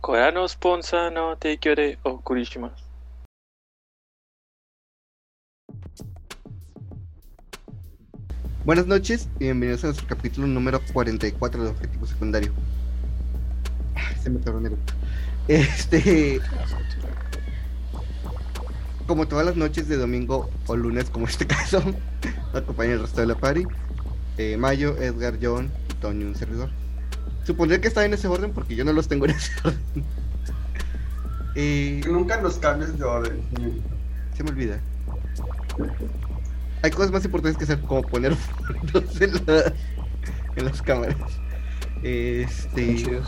Korano Sponsa no Teikyore o Kurishimasu. Buenas noches y bienvenidos a nuestro capítulo número 44 de Objetivo Secundario. Se me atoró el Este. Como todas las noches de domingo o lunes, como este caso, acompaña el resto de la party. Eh, Mayo, Edgar, John, Tony, un servidor. Supondré que está en ese orden porque yo no los tengo en ese orden. Eh, Nunca los cambies de orden. se me olvida. Hay cosas más importantes que hacer, como poner fondos en, la- en las cámaras. Este.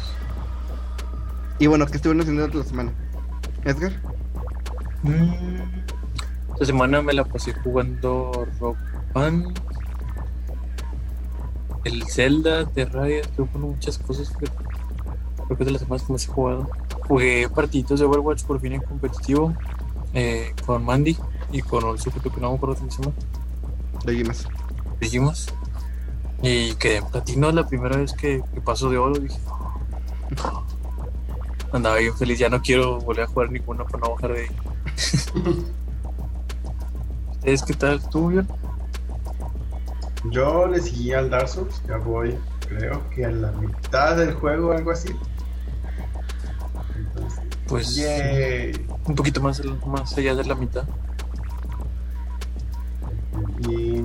Y bueno, ¿qué estuvieron haciendo la semana? Edgar, Mm, Esta semana me la pasé jugando Rock Band. El Zelda, Terraria, estuve jugando muchas cosas. Creo que es de las semanas que más he jugado. Jugué partiditos de Overwatch por fin en competitivo eh, con Mandy y con el sujeto que no me acuerdo cómo se llama. de. Dijimos. Y quedé en platino la primera vez que, que paso de oro. Dije, andaba bien feliz. Ya no quiero volver a jugar ninguna para no bajar de ahí. ¿Ustedes qué tal? ¿Tú bien? Yo le seguí al Dark Souls, ya voy, creo que a la mitad del juego o algo así. Entonces, Pues yay. un poquito más, más allá de la mitad. Y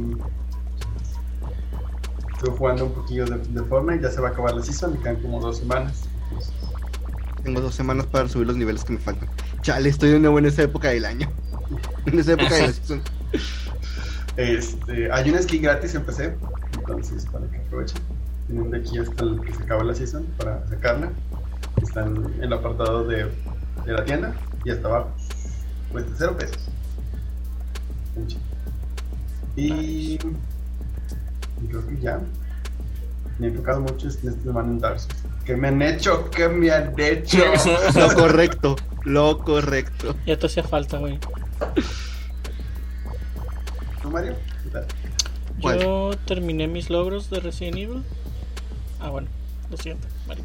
estuve jugando un poquillo de, de Fortnite, ya se va a acabar la season, me quedan como dos semanas. Entonces, Tengo dos semanas para subir los niveles que me faltan. Chale, estoy de nuevo en esa época del año. En esa época de la season. Este, hay una skin gratis en PC, entonces para que aprovechen. Tienen de aquí hasta el que se acaba la season para sacarla. Están en el apartado de, de la tienda y hasta abajo. Cuesta cero pesos. Mucho. Y, y creo que ya. Me he enfocado mucho en este semana en Dark Souls. ¿Qué me han hecho? ¿Qué me han hecho? Lo correcto, lo correcto. Ya te hacía falta, güey. ¿Tú, Mario? ¿Qué tal? ¿Cuál? Yo terminé mis logros de Resident Evil. Ah, bueno, lo siento, Mario.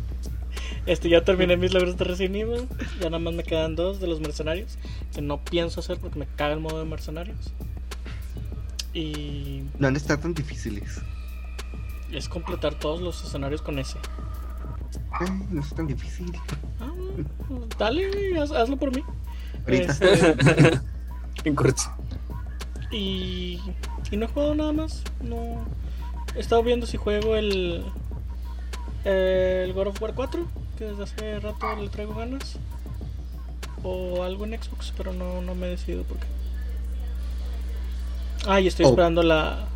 Este, ya terminé mis logros de Resident Evil. Ya nada más me quedan dos de los mercenarios. Que no pienso hacer porque me caga el modo de mercenarios. Y No han de estar tan difíciles. es completar todos los escenarios con ese. Ay, no es tan difícil. Ah, dale, haz- hazlo por mí. Ahorita. Este, En corto. Y, y no he jugado nada más. No. He estado viendo si juego el. El God of War 4, que desde hace rato le traigo ganas. O algo en Xbox, pero no, no me he decidido por qué. Ah, y estoy Oh. esperando la,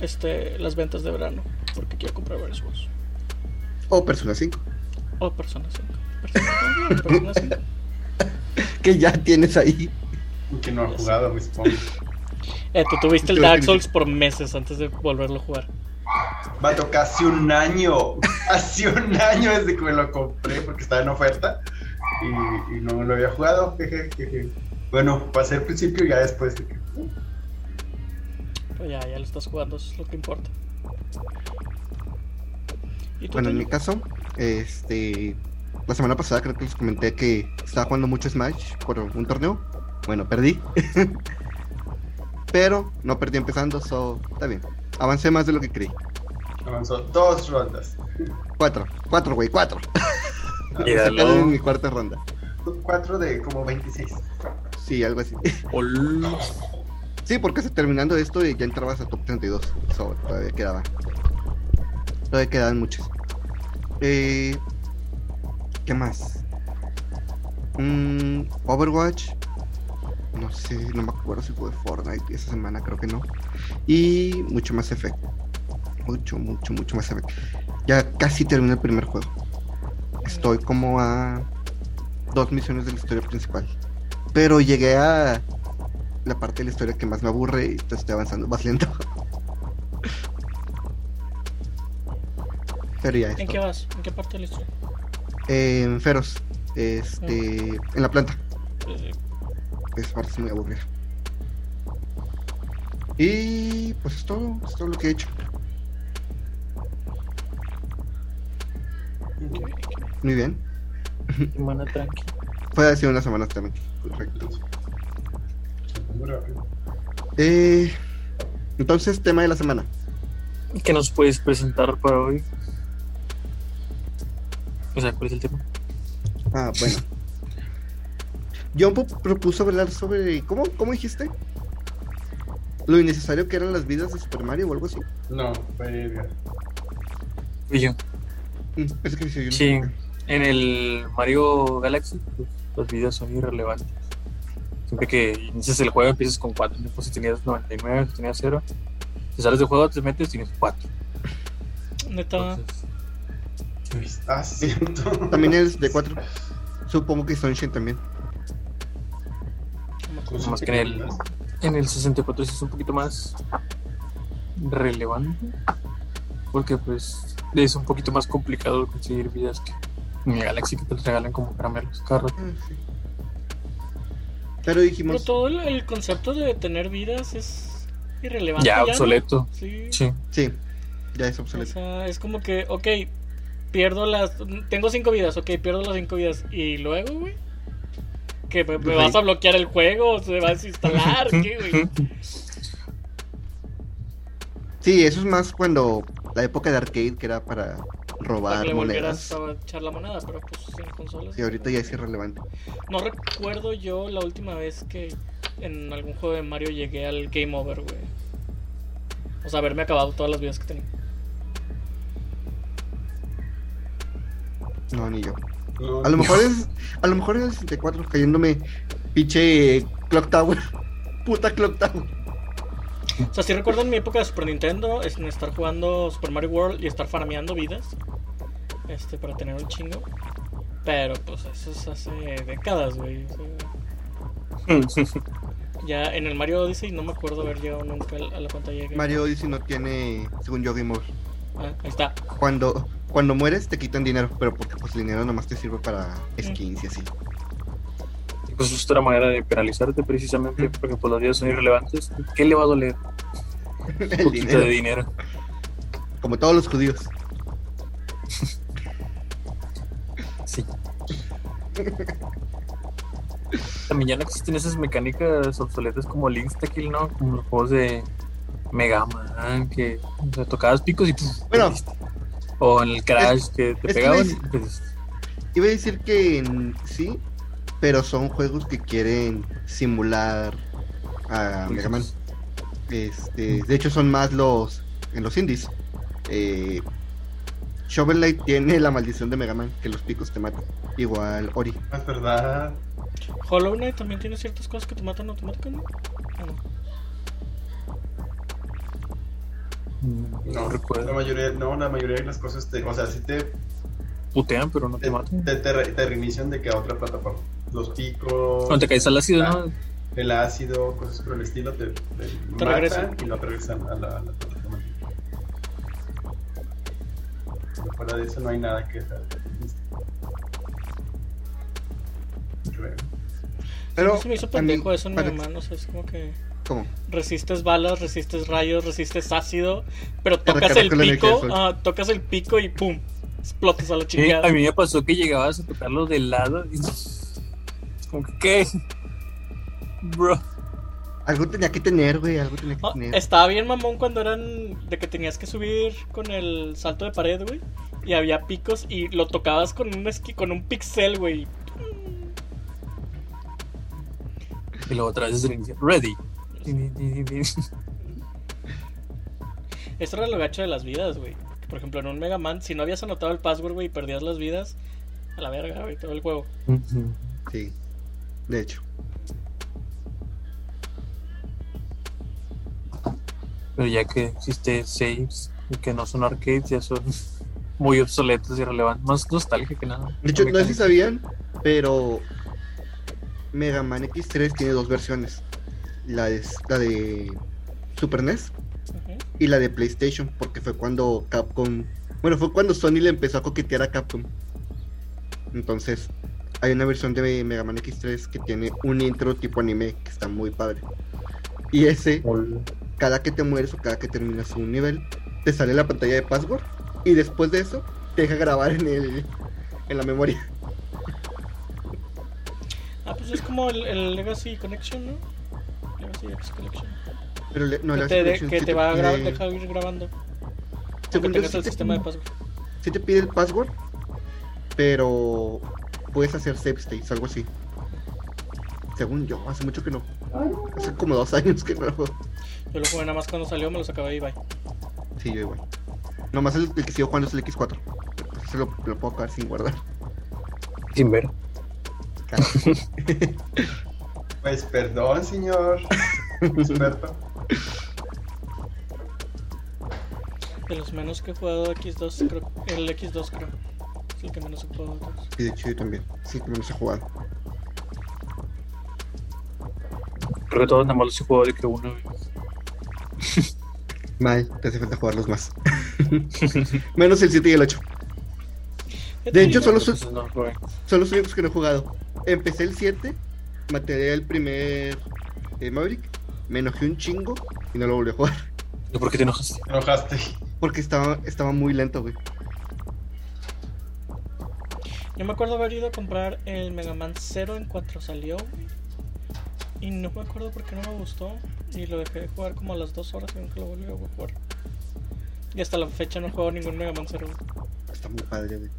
este, las ventas de verano, porque quiero comprar varios juegos. O Persona 5. O Persona 5. Persona 5, Persona 5. Que ya tienes ahí. Que no ha jugado, me supongo. Eh, tú tuviste el Dark Souls por meses antes de volverlo a jugar. Vato, casi un año. Hace un año desde que me lo compré porque estaba en oferta y, y no lo había jugado. jeje, jeje. Bueno, pasé al principio y ya después de que. Pero ya, ya lo estás jugando, eso es lo que importa. ¿Y tú, Bueno, en mi caso, este. La semana pasada creo que les comenté que estaba jugando mucho Smash por un torneo. Bueno, perdí. Pero no perdí empezando, so está bien. Avancé más de lo que creí. Avanzó dos rondas. Cuatro, cuatro, güey, cuatro. Míralo. Sacaron en mi cuarta ronda. Cuatro de como 26. Sí, algo así. Sí, porque se- terminando esto ya entrabas a top 32. So, todavía quedaba. Todavía quedaban muchos. Eh, ¿Qué más? Mm, Overwatch. No sé, no me acuerdo si fue Fortnite esa semana, creo que no. Y mucho más efecto. Mucho, mucho, mucho más efecto. Ya casi terminé el primer juego. Estoy como a dos misiones de la historia principal. Pero llegué a la parte de la historia que más me aburre y entonces estoy avanzando más lento. Pero ya ¿En qué vas? ¿En qué parte de la historia? En Feroz. Este. En la planta. Eh, Esa parte es muy aburrida. Y pues es todo, es todo lo que he hecho. Muy bien. Semana tranqui. Fue hace unas semanas también. Correcto. Eh, entonces, tema de la semana. ¿Qué nos puedes presentar para hoy? O sea, ¿cuál es el tema? Ah, bueno. John propuso hablar sobre. ¿Cómo, ¿Cómo dijiste? Lo innecesario que eran las vidas de Super Mario o algo así. No, fue Edgar. Y yo. Mm, Es que sí, yo Sí, en el Mario Galaxy, pues, las vidas son irrelevantes. Siempre que inicias el juego empiezas con 4. Después si tenías 99, si tenías 0. Si sales del juego te metes tienes 4. Neta. Entonces, Ah, sí, cierto. También es de 4. Supongo que Sunshine también. Más que en el, en el 64 sí es un poquito más relevante. Porque pues es un poquito más complicado conseguir vidas que en el Galaxy que te los regalan como caramelos cada rato. Ah, sí. Pero Pero dijimos. todo el, el concepto de tener vidas es irrelevante. Ya obsoleto. Sí. Sí. Sí, ya es O obsoleto. sea, es como que, ok, pierdo las. Tengo cinco vidas, ok, pierdo las cinco vidas. ¿Y luego, güey? ¿Que me, me vas a bloquear el juego? ¿Se va a desinstalar? ¿Qué, güey? Sí, eso es más cuando la época de arcade que era para Para robar que le volvieras monedas. a echar la moneda, pero pues en consolas. Y ahorita ya es irrelevante. No recuerdo yo la última vez que en algún juego de Mario llegué al Game Over, güey. O sea, haberme acabado todas las vidas que tenía. No, ni yo. No, A lo mejor es. A lo mejor es el 64 cayéndome pinche Clock Tower. Puta Clock Tower. O sea, sí recuerdo en mi época de Super Nintendo es en estar jugando Super Mario World y estar farmeando vidas. Este, para tener un chingo. Pero pues eso es hace décadas, güey. O sea, ya en el Mario Odyssey no me acuerdo haber llegado nunca a la pantalla de Game Mario Odyssey no tiene, según yo, Game Over. Ah, ahí está. Cuando, cuando mueres te quitan dinero, pero porque pues el dinero nomás te sirve para skins y así. Pues es otra manera de penalizarte precisamente porque pues las vidas son irrelevantes. ¿Qué le va a doler? Un El poquito de dinero. dinero. Como todos los judíos. Sí. También ya no existen esas mecánicas obsoletas como el Insta-Kill, ¿no? Como los juegos de Mega Man, que o sea, tocabas picos y pues, Bueno. O en el Crash que te que pegaban y. Iba a decir que sí, pero son juegos que quieren simular a Mega Man. Este, de hecho, son más los en los indies. Eh, Shovel Knight tiene la maldición de Mega Man, que los picos te matan. Igual Ori. Es verdad. Hollow Knight también tiene ciertas cosas que te matan automáticamente. ¿O no? No, No, La recuerdo. mayoría, no, la mayoría de las cosas te, o sea, sí te, Putean, pero no te te, matan. te, te, re- te reinician de que a otra plataforma. Los picos, Cuando te caes al ácido, ¿no? el ácido, cosas por el estilo, te, te, matan regresan. y no te regresan a la, a la plataforma. Pero fuera de eso no hay nada que. Pero se me hizo pendejo eso en Mega Man, o sea, es como que ¿Cómo? resistes balas, resistes rayos, resistes ácido, pero tocas el pico, ah, tocas el pico y pum, explotas a la Sí, chingada. a mí me pasó que llegabas a tocarlo de lado y es como que, ¿qué? Bro. Algo tenía que tener, güey, algo tenía que Ah, tener. estaba bien mamón cuando eran de que tenías que subir con el salto de pared, güey. Y había picos y lo tocabas con un esqui, con un pixel, güey. Y luego otra vez desde el inicio. Ready. Esto era lo gacho de las vidas, güey. Por ejemplo, en un Mega Man, si no habías anotado el password, güey, y perdías las vidas, a la verga, güey, todo el juego. Sí, de hecho. Pero ya que existe saves y que no son arcades, ya son muy obsoletos y irrelevantes. Más nostalgia que nada. De hecho, no sé si sabían, pero Mega Man X3 tiene dos versiones. La, es, la de Super NES y la de PlayStation, porque fue cuando Capcom... Bueno, fue cuando Sony le empezó a coquetear a Capcom. Entonces, hay una versión de Mega Man X3 que tiene un intro tipo anime que está muy padre. Y ese, cada que te mueres o cada que terminas un nivel, te sale la pantalla de password y después de eso te deja grabar en el en la memoria. Ah, pues es como el, el Legacy Connection, ¿no? X Collection. Pero le- no, que la te, de- que sí te va a pide- dejar ir grabando. según yo, sí el te- sistema de password. sí te pide el password, pero puedes hacer save states, algo así. Según yo, hace mucho que no. Hace como dos años que no lo juego. Yo lo jugué nada más cuando salió, me lo sacaba y bye. Sí, yo igual. Nomás el, el que sigo jugando es el X4. Se lo, lo puedo acabar sin guardar. Sin ver. Carajo. Pues perdón, señor experto. De los menos que he jugado X2, creo, el X2 creo. Es el que menos he jugado. Y de hecho yo también. Sí, que menos he jugado. Creo que todos nada más los he jugado de que vez. Mal, te hace falta jugarlos más. Menos el 7 y el 8. De hecho, solo son, son los únicos que no he jugado. Empecé el 7, maté el primer eh, Maverick, me enojé un chingo y no lo volví a jugar. ¿Y por qué te enojaste? Te enojaste. Porque estaba, estaba muy lento, güey. Yo me acuerdo haber ido a comprar el Mega Man 0 en cuanto salió. güey. Y no me acuerdo por qué no me gustó. Y lo dejé de jugar como a las 2 horas y nunca lo volví a jugar. Y hasta la fecha no he jugado ningún Mega Man 0. güey. Está muy padre, güey.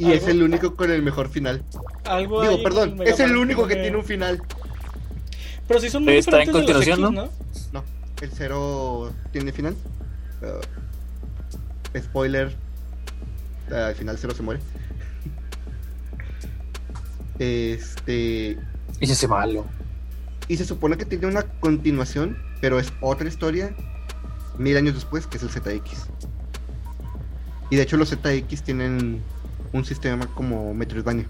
Y es el único con el mejor final. Algo Digo, perdón, es el único que tiene un final. Pero sí son muy Está en diferentes de los continuación, X, ¿no? No, el 0 tiene final. Uh, spoiler. uh, al final 0 se muere. Este. Y se hace malo. Y se supone que tiene una continuación, pero es otra historia mil años después, que es el ZX. Y de hecho los ZX tienen un sistema como Metroidvania.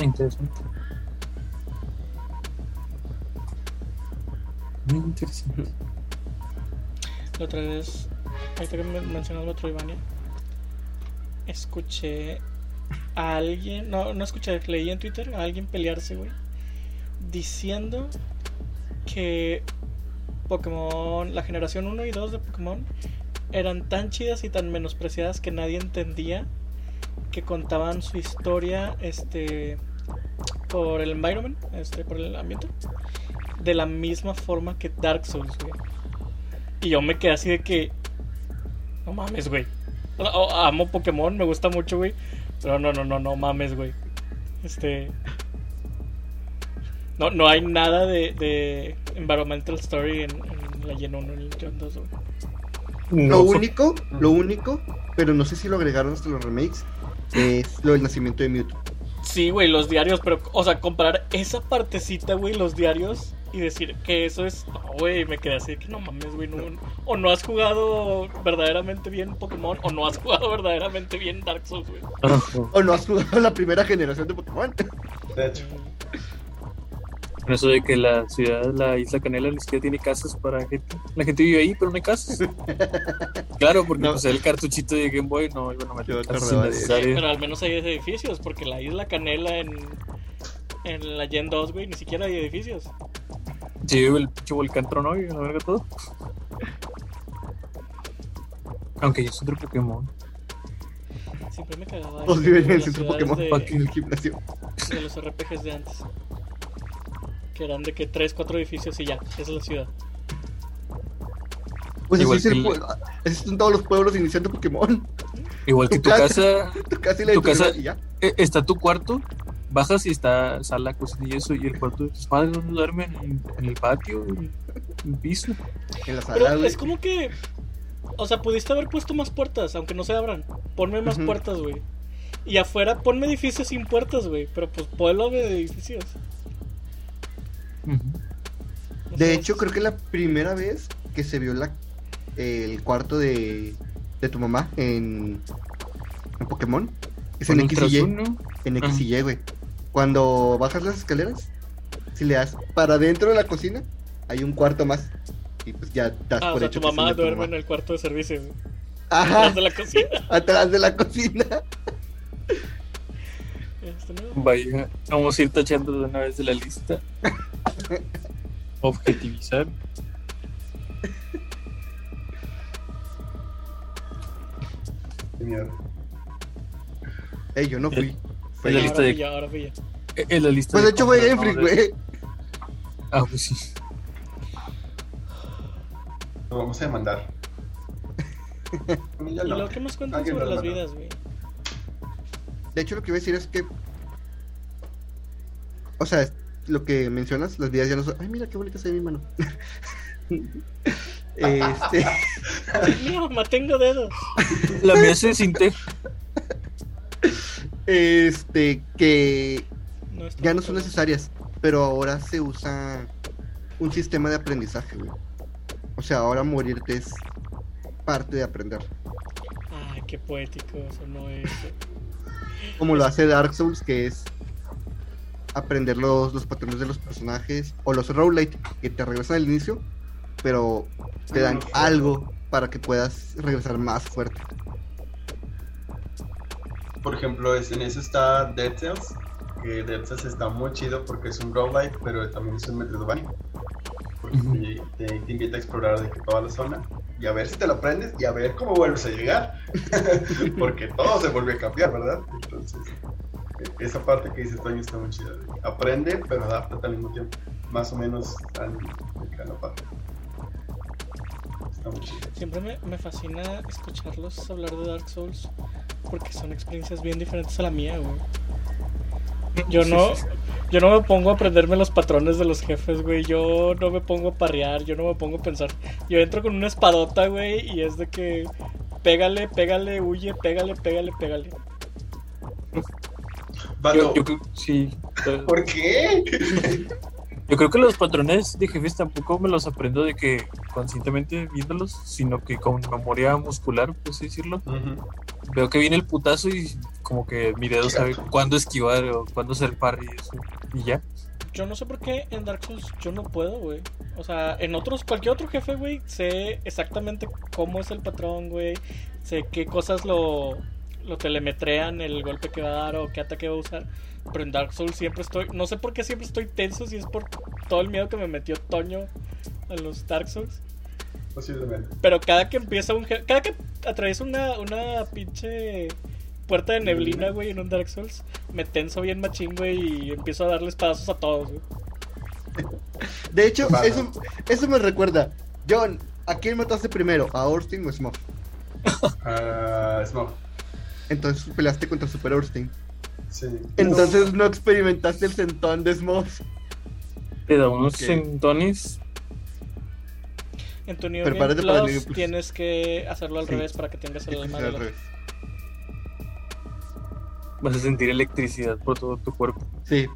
Interesante. Muy interesante. La otra vez, ahorita que me mencionas Metroidvania, escuché a alguien, no, no escuché, leí en Twitter a alguien pelearse, güey, diciendo que Pokémon, la generación 1 y 2 de Pokémon, eran tan chidas y tan menospreciadas que nadie entendía que contaban su historia, este, por el environment, este, por el ambiente, de la misma forma que Dark Souls, güey. Y yo me quedé así de que. No mames, güey. Amo Pokémon, me gusta mucho, güey. Pero no, no, no, no mames, güey. Este. No, no hay nada de, de Environmental Story en, la Gen 1 y en Gen 2, güey. Lo único, lo único, pero no sé si lo agregaron hasta los remakes, es lo del nacimiento de Mewtwo. Sí, güey, los diarios, pero, o sea, comparar esa partecita, güey, los diarios, y decir que eso es. No, güey, me quedé así de que no mames, güey. No, o no has jugado verdaderamente bien Pokémon, o no has jugado verdaderamente bien Dark Souls, güey. O no has jugado la primera generación de Pokémon. De hecho, Con eso de que la ciudad, la isla Canela, ni siquiera tiene casas para gente. La gente vive ahí, pero no hay casas. claro, porque No. pues el cartuchito de Game Boy no iban a meter casas. Pero al menos hay edificios, porque la isla Canela en, en la Gen 2, güey, ni siquiera hay edificios. Sí, el pinche volcán tronó y la verga todo. Aunque yo soy otro Pokémon. Siempre me cagaba. Todos eso viven en el centro Pokémon, de- aquí en el gimnasio. de los RPGs de antes. Que eran de que 3, 4 edificios y ya, esa es la ciudad. Pues Igual así, es el que el- pue- así son todos los pueblos iniciando Pokémon. Igual que Tu casa. casa, Tu casa y la Tu casa- y ya. eh, está tu cuarto, bajas y está sala, cocina y eso, y el cuarto de tus padres donde duermen en, en el patio, en el piso. En la sala, es como que. O sea, pudiste haber puesto más puertas, aunque no se abran. Ponme más puertas, güey. Y afuera ponme edificios sin puertas, güey. Pero pues pueblo de edificios. De hecho, creo que la primera vez que se vio la, el cuarto de, de tu mamá en, en Pokémon es en X y ¿no? En X y Y, güey. Cuando bajas las escaleras, si le das para adentro de la cocina, hay un cuarto más. Y pues ya das Ah, o por sea, hecho tu mamá tu duerme mamá. en el cuarto de servicio, güey. Ajá, Atrás de la cocina. atrás de la cocina. Vaya, vamos a ir tachando de una vez de la lista. Objetivizar. señor. Ey, yo no fui. Fue En la lista ahora de- ahora fui. Eh, En la lista Pues de hecho fue. De- güey. Ah, pues sí. Lo vamos a demandar. ¿Y lo que más cuentan sobre las vidas, güey? De hecho, lo que iba a decir es que. O sea, lo que mencionas, las vidas ya no son. Ay, mira qué bonita se ve mi mano. este. Mi mamá, tengo dedos. La mía se sinté. Este. Que No ya no son necesarias. Pero ahora se usa un sistema de aprendizaje, güey. O sea, ahora morirte es parte de aprender. Ay, qué poético eso no es. Como lo hace Dark Souls, que es aprender los, los patrones de los personajes. O los roguelite, que te regresan al inicio, pero te dan Ah, algo para que puedas regresar más fuerte. Por ejemplo, en eso está Dead Cells. Que Dead Cells está muy chido porque es un roguelike, pero también es un Metroidvania. Porque Ujú. te, te- te invita a explorar de que toda la zona y a ver si te lo aprendes y a ver cómo vuelves a llegar. porque todo se vuelve a cambiar, ¿verdad? Entonces, e- esa parte que dice Toño está muy chida. Aprende, pero adapta al mismo tiempo. Más o menos están de la parte. Está muy chido. Siempre me, me fascina escucharlos hablar de Dark Souls porque son experiencias bien diferentes a la mía, güey. Yo no, yo no me pongo a aprenderme los patrones de los jefes, güey. Yo no me pongo a parrear, yo no me pongo a pensar. Yo entro con una espadota, güey, y es de que pégale, pégale, huye, pégale, pégale, pégale. Vato, Yo, sí. ¿Por qué? Yo creo que los patrones de jefes tampoco me los aprendo de que conscientemente viéndolos, sino que con memoria muscular, por así decirlo. Veo que viene el putazo y como que mi dedo sabe cuándo esquivar o cuándo hacer parry y eso. Y ya. Yo no sé por qué en Dark Souls yo no puedo, güey. O sea, en otros, cualquier otro jefe, güey, sé exactamente cómo es el patrón, güey. Sé qué cosas lo, lo telemetrean, el golpe que va a dar o qué ataque va a usar. Pero en Dark Souls siempre estoy, no sé por qué siempre estoy tenso, si es por todo el miedo que me metió Toño a los Dark Souls. Posiblemente. Pero cada que empieza un jefe, cada que atraviesa una, una pinche puerta de neblina, güey, en un Dark Souls, me tenso bien machín, güey, y empiezo a darles pedazos a todos, güey. De hecho, eso, eso me recuerda. John, ¿a quién mataste primero? ¿A Orstein o Smough? Ah, Smoke. Entonces peleaste contra Super Orstein. Sí. Entonces no experimentaste el sentón de Smough. Te da unos sentones. En tu New para el Plus New Game Plus. tienes que hacerlo al Sí. revés para que tengas el alma de Al los- revés. Vas a sentir electricidad por todo tu cuerpo. Sí.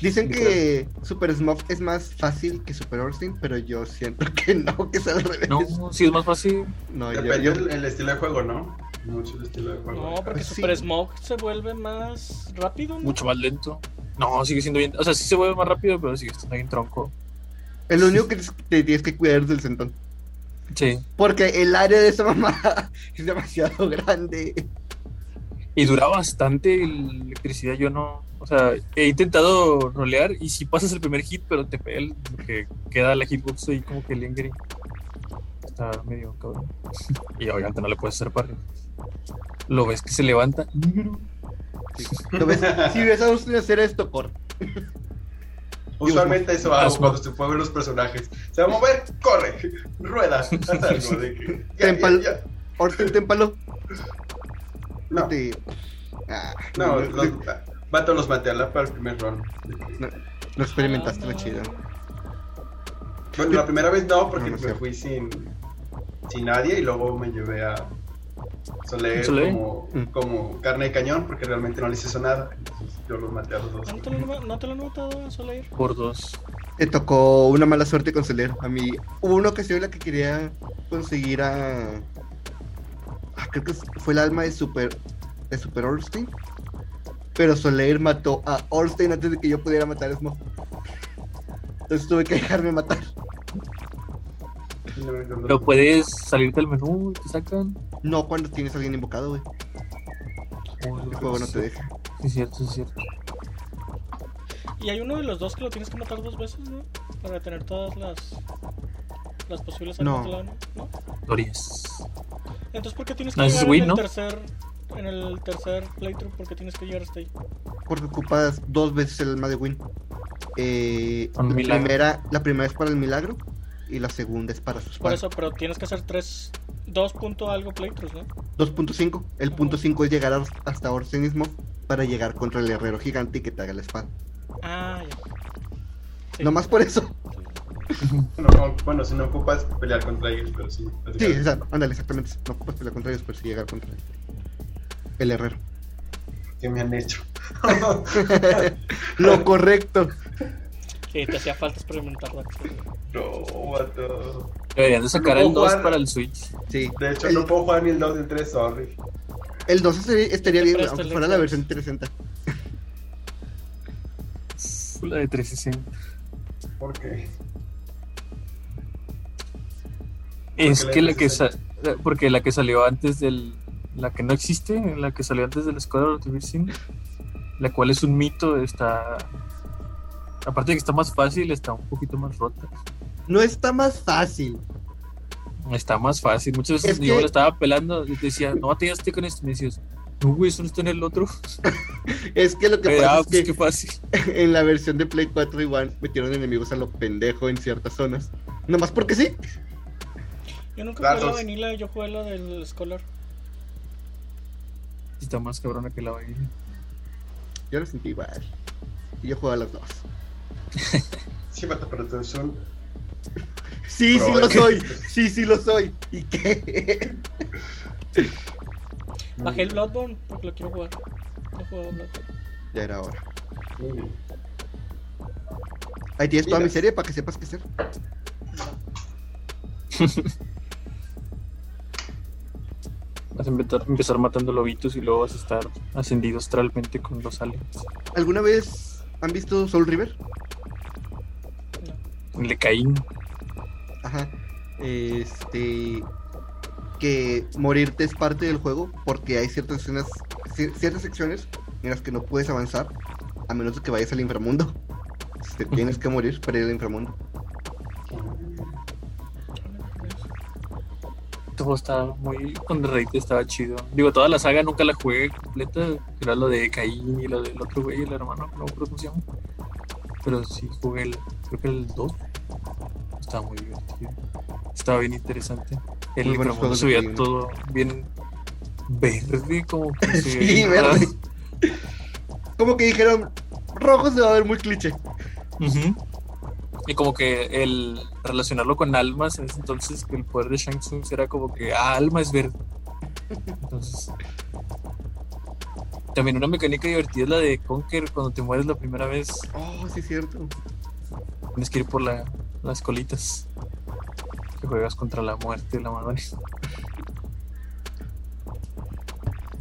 Dicen que Super Smough es más fácil que Super Orstein, pero yo siento que no, que es al revés. No, sí es más fácil. No, Depende yo- el, el estilo de juego, ¿no? Mucho el estilo de juego. No, porque Sí. Super Smoke se vuelve más rápido, ¿no? Mucho más lento. No, sigue siendo bien. O sea, sí se vuelve más rápido, pero sigue estando bien tronco. el único que te tienes que cuidar es del sentón. Sí. Porque el área de esa mamá es demasiado grande. Y dura bastante la electricidad. Yo no. O sea, he intentado rolear y si pasas el primer hit, pero te pega el que queda la hitbox ahí como que lingering. Está medio cabrón. Y obviamente no le puedes hacer parry. Lo ves que se levanta. Sí. ¿Lo ves? Si ves a Orstein hacer esto, por. Usualmente eso hago cuando se mueven los personajes. Se va a mover, corre, rueda, haz algo de que. Ya, ya, ya. Témpalo. No, Te- Ah, no, no, los, vato los maté a la para el primer run. no, no experimentaste la no. chida. Bueno, la primera vez no, porque No, no me fui sin, sin nadie y luego me llevé a Soler ¿Soler? como, Mm. como carne de cañón porque realmente no les hizo nada. Entonces yo los maté a los dos. ¿No te lo, no te lo han notado, Soleil? Por dos. Te tocó una mala suerte con Soler. A mí hubo una ocasión en la que quería conseguir a. creo que fue el alma de Super. de Super Orstein. Pero Soler mató a Orstein antes de que yo pudiera matar a Smough. Entonces tuve que dejarme matar. Pero puedes salirte del menú y te sacan. No cuando tienes a alguien invocado, güey. El juego no te deja. Sí, es cierto, sí, es cierto. Y hay uno de los dos que lo tienes que matar dos veces, ¿no? Para tener todas las las posibles No. armas de la ¿no? Entonces, ¿por qué tienes que No, llegar es Wii, en el ¿no? tercer en el tercer playthrough? ¿Por qué tienes que llegar hasta ahí? Porque ocupas dos veces el alma de Win. Eh, la, milagro. primera, la primera es para el milagro y la segunda es para su Por eso, pero tienes que hacer tres, dos punto algo playthroughs, ¿no? 2.5. El punto 5 es llegar a- hasta Orsenismo para llegar contra el herrero gigante y que te haga la espada. Ah, ya. Sí. Nomás por eso. No, no, bueno, si no ocupas pelear contra ellos, pero sí. Sí, exacto. Ándale, exactamente. No ocupas pelear contra ellos, pero sí llegar contra el herrero. ¿Qué me han hecho? Lo correcto. Sí, te hacía falta experimentarlo. no, vato. Deberían de sacar No el puedo 2 jugar. para el Switch. Sí. De hecho, el, no puedo jugar ni el 2 ni el 3, sorry. el 2 estaría, bien, aunque el fuera la versión 360. La de 360. ¿Por qué? Es que la de que 360? sa- porque la que salió antes del la que no existe, la que salió antes del the Virgin, la cual es un mito, está aparte de que está más fácil, está un poquito más rota. No está más fácil. Está más fácil. Muchas veces Es yo que- la estaba pelando y te decía, no bateaste con esto. Y me decías, no, güey, eso no está en el otro. Es que lo que pasa ah, es pues que qué fácil. en la versión de Play 4 igual metieron enemigos a lo pendejo en ciertas zonas. Nomás porque sí. Yo nunca jugué la vanilla, yo jugué la del Scholar. Está más cabrona que la vaina. Yo lo sentí igual. Y yo jugaba las dos. Sí, vato, pero tú eres un. Sí, sí Pero lo soy. Sí, sí lo soy. ¿Y qué? Bajé el Bloodborne porque lo quiero jugar. No juego Bloodborne. Ya era hora. Ahí tienes toda mi serie para que sepas qué hacer. Vas a empezar, empezar matando lobitos y luego vas a estar ascendido astralmente con los aliens. ¿Alguna vez han visto Soul River? Le caí. Ajá. Este. Que morirte es parte del juego porque hay ciertas escenas, cier- ciertas secciones en las que no puedes avanzar a menos de que vayas al inframundo. Te tienes que morir para ir al inframundo. Todo estaba muy. Raid estaba chido. Digo, toda la saga nunca la jugué completa. Era lo de Caín y lo del otro güey, el hermano, no acuerdo cómo se llama. Pero sí jugué el. Creo que el 2. Estaba muy divertido. Estaba bien interesante. El veía Play uno. todo bien verde, como que Sí, bien verde. Como que dijeron, rojo se va a ver muy cliché. Ujú. Y como que el relacionarlo con almas en ese entonces, que el poder de Shang Tsung era como que ah, alma es verde. Entonces. También una mecánica divertida es la de Conquer cuando te mueres la primera vez. Oh, sí, es cierto. Tienes que ir por la- las colitas. Que juegas contra la muerte, la madre.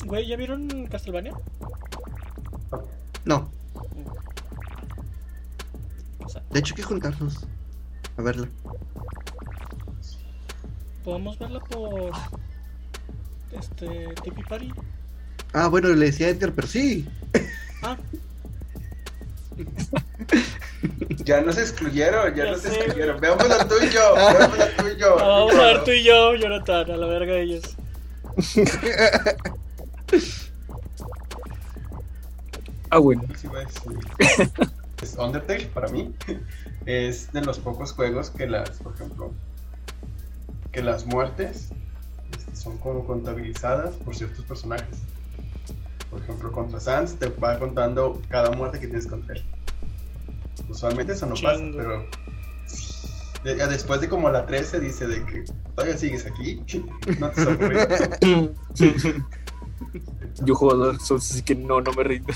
Güey, ¿ya vieron Castlevania? No, O sea, de hecho hay que juntarnos a verla. podemos verla por. Este. Tipi Party. Ah, bueno, le decía a Edgar, pero sí. Ah, Ya nos excluyeron, ya, Ya nos sé, excluyeron. Veamos lo tuyo, veamos lo tuyo. ah, vamos a ver tú y yo, Jonathan, a la verga ellos. Ah, bueno. Sí, decir. Es Undertale para mí es de los pocos juegos que las, por ejemplo, que las muertes este, son como contabilizadas por ciertos personajes. Por ejemplo, contra Sans te va contando cada muerte que tienes contra él. Usualmente eso no pasa, pero de- después de como la 13 dice de que todavía sigues aquí, no te has. Yo juego Dark Souls, así que no, no me rindo.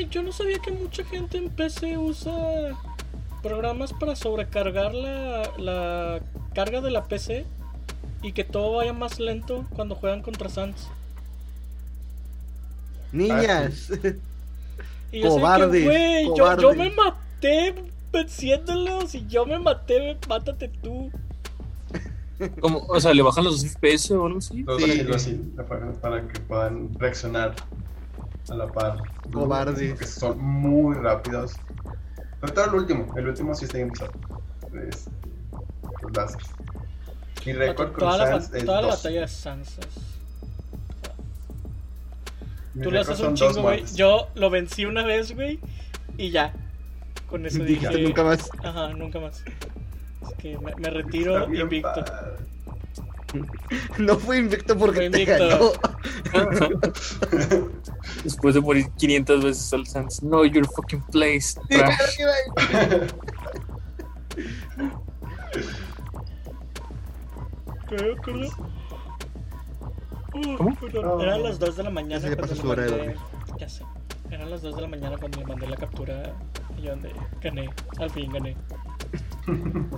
Güey, yo no sabía que mucha gente en PC usa programas para sobrecargar la, la carga de la PC y que todo vaya más lento cuando juegan contra Sans. Niñas. Y yo sé Cobardes, que, güey, yo, me maté venciéndolos y yo me maté, mátate tú. Como, o sea, ¿le bajan los FPS o algo así? Sí. así, así, para, para que puedan reaccionar a la par. Cobardes. Porque son muy rápidos. Sobre todo el último. El último sí está bien pesado. Es- Los láseres. Mi récord con Sans es toda la batalla de Sans es- Tú lo haces un chingo, güey. Yo lo vencí una vez, güey. Y ya. Con eso dije. Nunca más. Ajá, nunca más. Así que me, me retiro invicto. padre. No fue invicto porque Fue te invicto. ganó. Después de morir 500 veces al Sans. No, your fucking place. trash. ¿Qué, ¿Cómo? Eran las 2 de la mañana le cuando pasó le su hora de mandé. Ya sé. Eran las 2 de la mañana cuando le mandé la captura. Y yo donde gané. Al fin gané.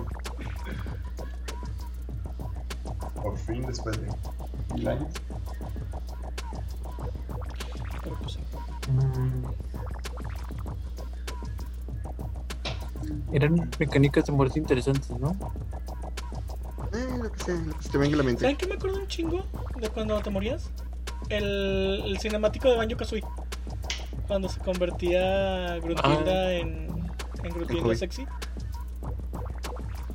Por fin, después de mil años. Pero pues sí. Mm. Eran mecánicas de muerte interesantes, ¿no? Eh, lo que sea, lo que se te venga a la mente. ¿Saben qué me acuerdo un chingo de cuando te morías? El, el cinemático de Banjo Kazooie. Cuando se convertía Gruntilda Ah. en, en Gruntilda sexy.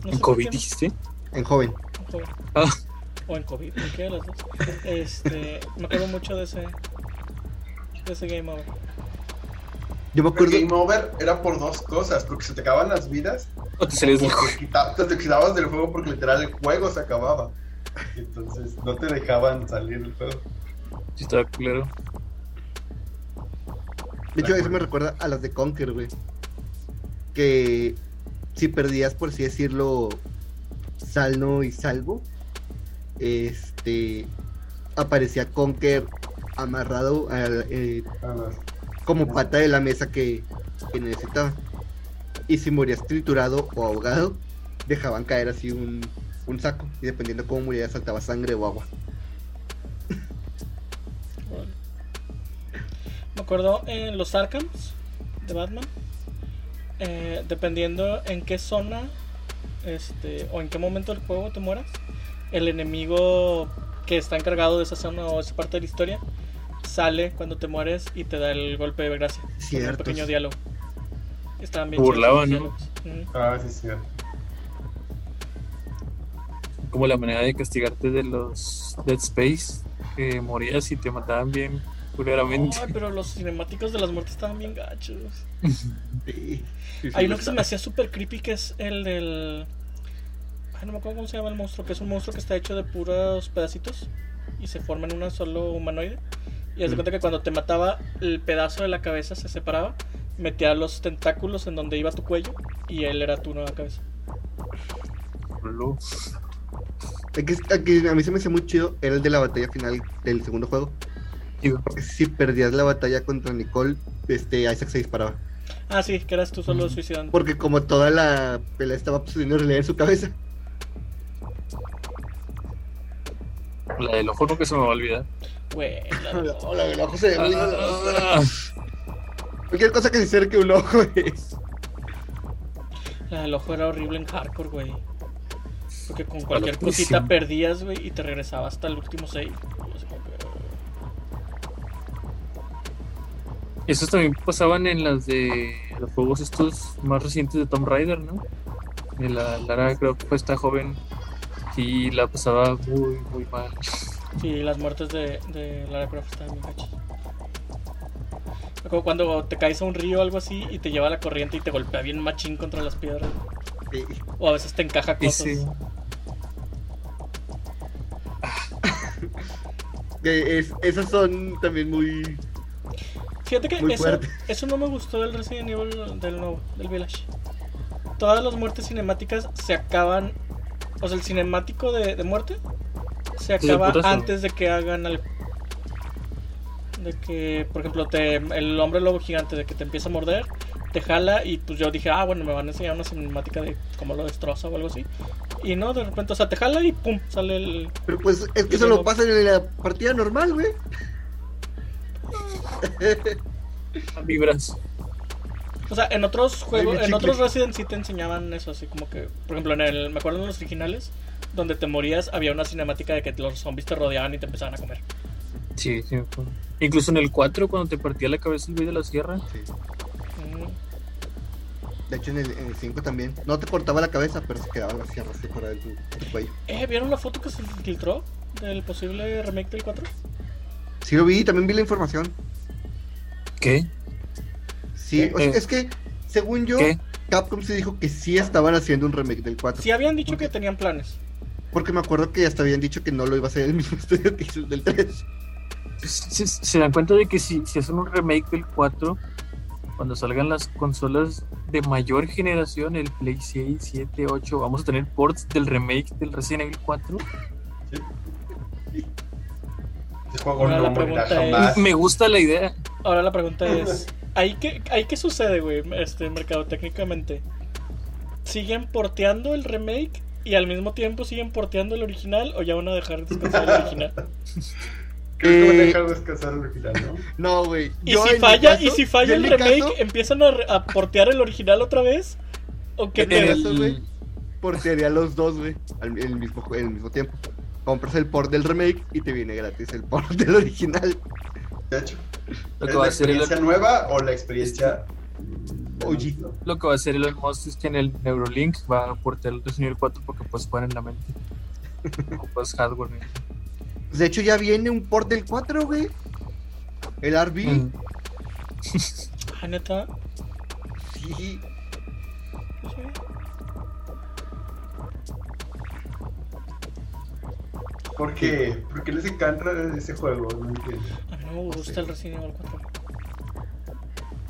No ¿En COVID dijiste? En joven. en joven. Ah. O en COVID, cualquiera de las dos. Este, me acuerdo mucho de ese, de ese game over. Yo me El acuerdo. game over era por dos cosas, porque se te acababan las vidas, ¿O te salías del quita- te, quitabas del juego porque literal el juego se acababa. Entonces no te dejaban salir del juego. Sí, estaba culero. De hecho, eso me recuerda a las de Conker, güey. Que si perdías, por así decirlo, salno y salvo, este aparecía Conker amarrado eh, como pata de la mesa que, que necesitaba. Y si morías triturado o ahogado, dejaban caer así un, saco. Y dependiendo cómo murieras, saltaba sangre o agua. Me acuerdo en los Arkhams de Batman. eh, dependiendo en qué zona este, o en qué momento del juego te mueras, el enemigo que está encargado de esa zona o esa parte de la historia sale cuando te mueres y te da el golpe de gracia. Con un Cierto. pequeño diálogo. Estaban bien Burlaba, chidos ¿no? Ah, sí, sí. Como la manera de castigarte de los Dead Space, que morías y te mataban bien culeramente. Ay, pero los cinemáticos de las muertes estaban bien gachos. Sí. Hay lo uno que se me hacía súper creepy que es el del. Ay, no me acuerdo cómo se llama el monstruo, que es un monstruo que está hecho de puros pedacitos y se forma en una solo humanoide. Y haz de cuenta que cuando te mataba, el pedazo de la cabeza se separaba, metía los tentáculos en donde iba tu cuello y él era tu nueva cabeza. El que a mí se me hace muy chido era el de la batalla final del segundo juego. Porque si perdías la batalla contra Nicole, este Isaac se disparaba. Ah, sí, que eras tú solo suicidando. Porque como toda la pelea estaba sucediendo en realidad en su cabeza. La del ojo nunca se me va a olvidar. Güey, la- Hola, el ojo se Ah, Cualquier cosa que se acerque un ojo es. la del ojo era horrible en hardcore, güey. Porque con cualquier loquísimo. cosita perdías, güey, y te regresaba hasta el último save. Esos también pasaban en las de los juegos estos más recientes de Tomb Raider, ¿no? De la Lara creo que fue esta joven y la pasaba muy, muy mal. Sí, las muertes de, de Lara Croft estaban bien gachas. Como cuando te caes a un río o algo así y te lleva la corriente y te golpea bien machín contra las piedras. Sí. O a veces te encaja cosas. sí, Que es- esas son también muy. Fíjate que Muy eso, eso no me gustó del Resident Evil del nuevo, del Village. Todas las muertes cinemáticas se acaban. O sea, el cinemático de, de muerte se acaba antes de que hagan algo. De que, por ejemplo, te, el hombre lobo gigante, de que te empieza a morder, te jala y pues yo dije, ah, bueno, me van a enseñar una cinemática de cómo lo destroza o algo así. Y no, de repente, o sea, te jala y pum, sale el. Pero pues es que eso lo pasa en la partida normal, güey. vibras. O sea, en otros juegos, en otros Resident sí te enseñaban eso, así como que, por ejemplo, en el, me acuerdo en los originales, donde te morías, había una cinemática de que los zombies te rodeaban y te empezaban a comer. Sí, sí. me acuerdo. Incluso en el 4, cuando te partía la cabeza el güey de la sierra. Sí. Mm. De hecho, en el, en el 5 también. No te cortaba la cabeza, pero se quedaba la sierra así fuera de tu, de tu cuello. Eh, ¿vieron la foto que se filtró del posible remake del 4? Sí lo vi, también vi la información. ¿Qué? Sí, o sea, Eh. es que, según yo, ¿Qué? Capcom se dijo que sí estaban haciendo un remake del 4. Sí habían dicho que tenían planes. Porque me acuerdo que hasta habían dicho que no lo iba a hacer el mismo estudio que hizo el del 3. se, se dan cuenta de que si, si hacen un remake del 4, cuando salgan las consolas de mayor generación, el Play 6, 7, 8, vamos a tener ports del remake del Resident Evil 4. Ese juego Ahora no la morirá pregunta es-. Me gusta la idea. Ahora la pregunta es, ¿ahí qué, ahí qué sucede, güey? Este mercado técnicamente. ¿Siguen porteando el remake y al mismo tiempo siguen porteando el original o ya van a dejar descansar el original? Creo que van a Eh, dejar descansar al final, ¿no? No, güey. Y si falla, y si falla el remake, caso, ¿empiezan a, a portear el original otra vez? ¿O qué el- caso, güey, portearía los dos, güey, al el mismo, al mismo tiempo. Compras el port del remake y te viene gratis el port del original. De hecho, Lo ¿es que va la el, experiencia nueva o la experiencia Oye. no? lo que va a hacer Elon Musk es que en el Neurolink va a portar el Evil 4 porque puedes jugar en la mente. Hardware. ¿eh? Pues, de hecho, ya viene un port del 4, güey. El RB. Mm. Ah, neta. Sí. no. ¿Por qué? ¿Por qué les encanta ese juego? No entiendo. No me gusta sé. el Resident Evil 4.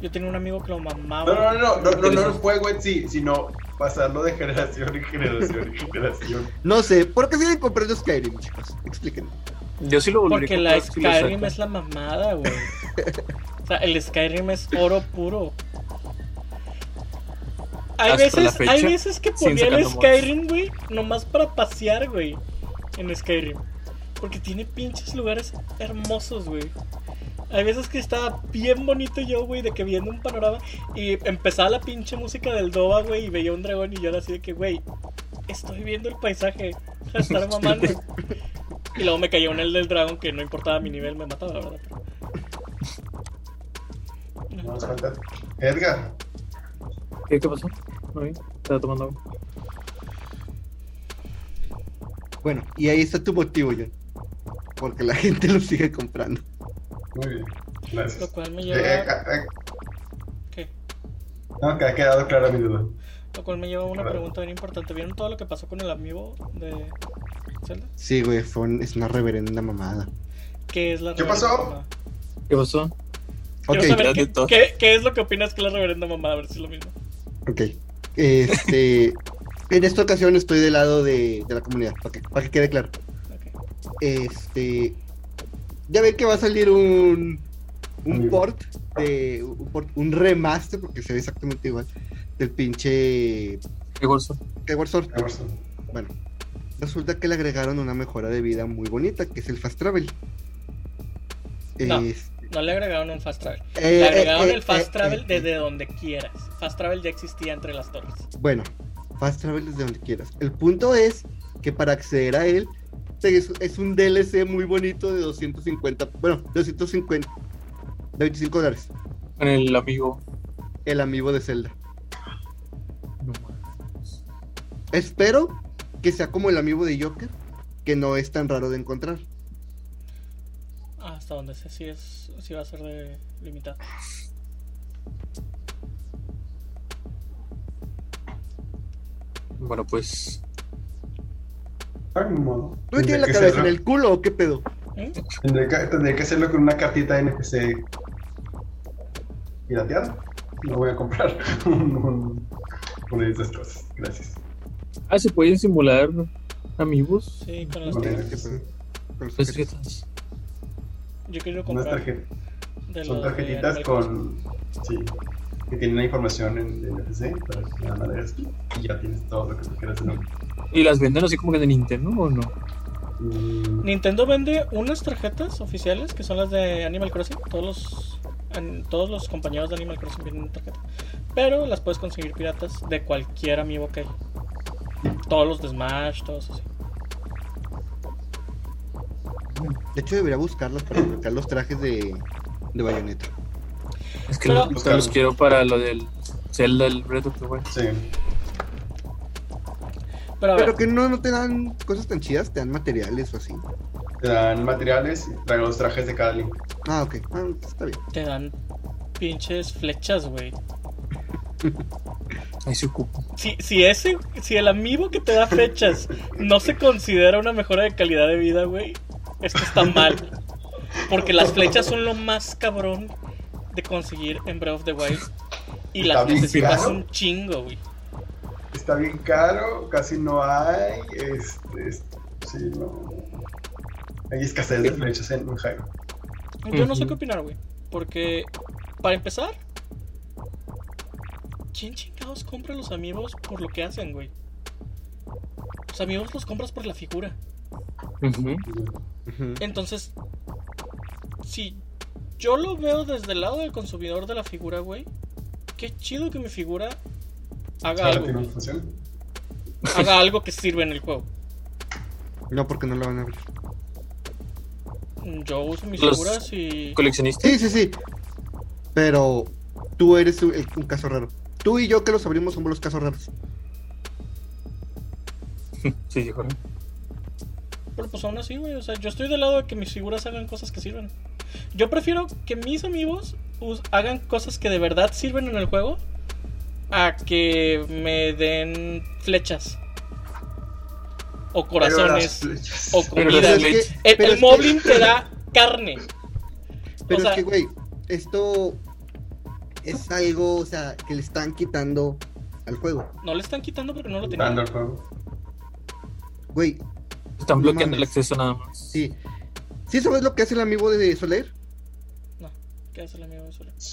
Yo tenía un amigo que lo mamaba. No, no, no, no, no, no el juego en sí, sino pasarlo de generación en generación en generación. No sé, ¿por qué siguen comprando Skyrim, chicos? Explíquenme. Yo sí lo volvería Porque a la Skyrim es la mamada, güey. O sea, el Skyrim es oro puro. Hay veces, fecha, hay veces que ponía el. Skyrim, güey, nomás para pasear, güey, en Skyrim. Porque tiene pinches lugares hermosos, güey. Hay veces que estaba bien bonito yo, güey, de que viendo un panorama y empezaba la pinche música del Doba, güey, y veía un dragón y yo era así de que, güey, estoy viendo el paisaje, a estar mamando. Y luego me cayó un el del dragón que no importaba mi nivel, me mataba, la verdad. No. Edgar, ¿Qué, qué pasó? Estaba tomando agua. Bueno, y ahí está tu motivo, John. Porque la gente lo sigue comprando. muy bien. Gracias. Lo cual me Eh, lleva. eh, eh, ¿Qué? no, que ha quedado clara mi duda. Lo cual me lleva a una Claro. pregunta bien importante. ¿Vieron todo lo que pasó con el amigo de Zelda? Sí, güey, fue un- es una reverenda mamada. ¿Qué es la ¿Qué reverenda pasó? mamada? ¿Qué pasó? Ok, Quiero saber qué, qué- qué es lo que opinas que es la reverenda mamada, a ver si es lo mismo. ok. Este. en esta ocasión estoy del lado de, de la comunidad, para que, para que quede claro. Este. Ya ven que va a salir un. Un port de. Un, port- un remaster, porque se ve exactamente igual. Del pinche. ¿Qué bolso? Skyward Sword. Emerson. Bueno, resulta que le agregaron una mejora de vida muy bonita, que es el Fast Travel. No. Es- No le agregaron un fast travel. eh, Le agregaron eh, el fast eh, travel eh, desde donde quieras. Fast travel ya existía entre las torres. Bueno, Fast Travel desde donde quieras. El punto es que para acceder a él es, es un DLC muy bonito de 250, bueno, 250, de 25 dólares. Con el amigo. El amigo de Zelda. No. Espero que sea como el amigo de Joker, que no es tan raro de encontrar. Ah, hasta donde sé si es si va a ser de limitado. Bueno, pues. Ah, ni modo. ¿No Tendría tiene la cabeza en el culo o qué pedo? ¿Mm? Tendría que, tendría que hacerlo con una cartita de NPC pirateada. No voy a comprar un- un- una de esas cosas. Gracias. Ah, se pueden simular amigos. Sí, con las tarjetas. Con Pues objetos. tarjetas. Yo quiero Unas comprar tarjetas. Son tarjetitas con. Sí. Que tienen la información en, en NFC para que hagas clic y ya tienes todo lo que tú quieras en un. ¿Y las venden así como que de Nintendo o no? Nintendo vende unas tarjetas oficiales que son las de Animal Crossing. Todos los an- todos los compañeros de Animal Crossing vienen en tarjeta. Pero las puedes conseguir piratas de cualquier amigo que hay. Todos los de Smash, todos así. De hecho, debería buscarlos para buscar los trajes de, de bayoneta. Es que Pero- los, los quiero para lo del Zelda, el Breath of the Wild. Sí. Pero que no, no te dan cosas tan chidas, te dan materiales o así. Te dan materiales y traen los trajes de cada link. Ah, ok. Ah, está bien. te dan pinches flechas, güey. Ahí se ocupa. Si, si ese, si el amigo que te da flechas no se considera una mejora de calidad de vida, güey, esto está mal. Porque las flechas son lo más cabrón de conseguir en Breath of the Wild. Y las necesitas caro. un chingo, güey. Está bien caro, casi no hay. Este, este, sí, no. Hay escasez de flechas en Hyrule. Yo no sé qué opinar, güey. Porque, para empezar, ¿quién chingados compra los amigos por lo que hacen, güey? Los amigos los compras por la figura. Entonces, si yo lo veo desde el lado del consumidor de la figura, güey, qué chido que mi figura haga algo, haga algo que sirve en el juego. No, porque no lo van a abrir. Yo uso mis Los- figuras y ¿Coleccionista? Sí, sí, sí. Pero tú eres un, el- un caso raro. Tú y yo que los abrimos somos los casos raros. Sí, sí, Jorge. Pero pues aún así, güey, o sea, yo estoy del lado de que mis figuras hagan cosas que sirven. Yo prefiero que mis amigos hagan cosas que de verdad sirven en el juego a que me den flechas. O corazones. flechas- O comida. es que- El, pero el que- Moblin te da carne. Pero o sea- es que, güey, esto es algo, o sea, que le están quitando al juego. No le están quitando porque no lo Dando tenían. juego. Güey, Están No bloqueando el acceso nada más. sí. ¿Sí sabes lo que hace el amigo de Soler? ¿Qué hace el amigo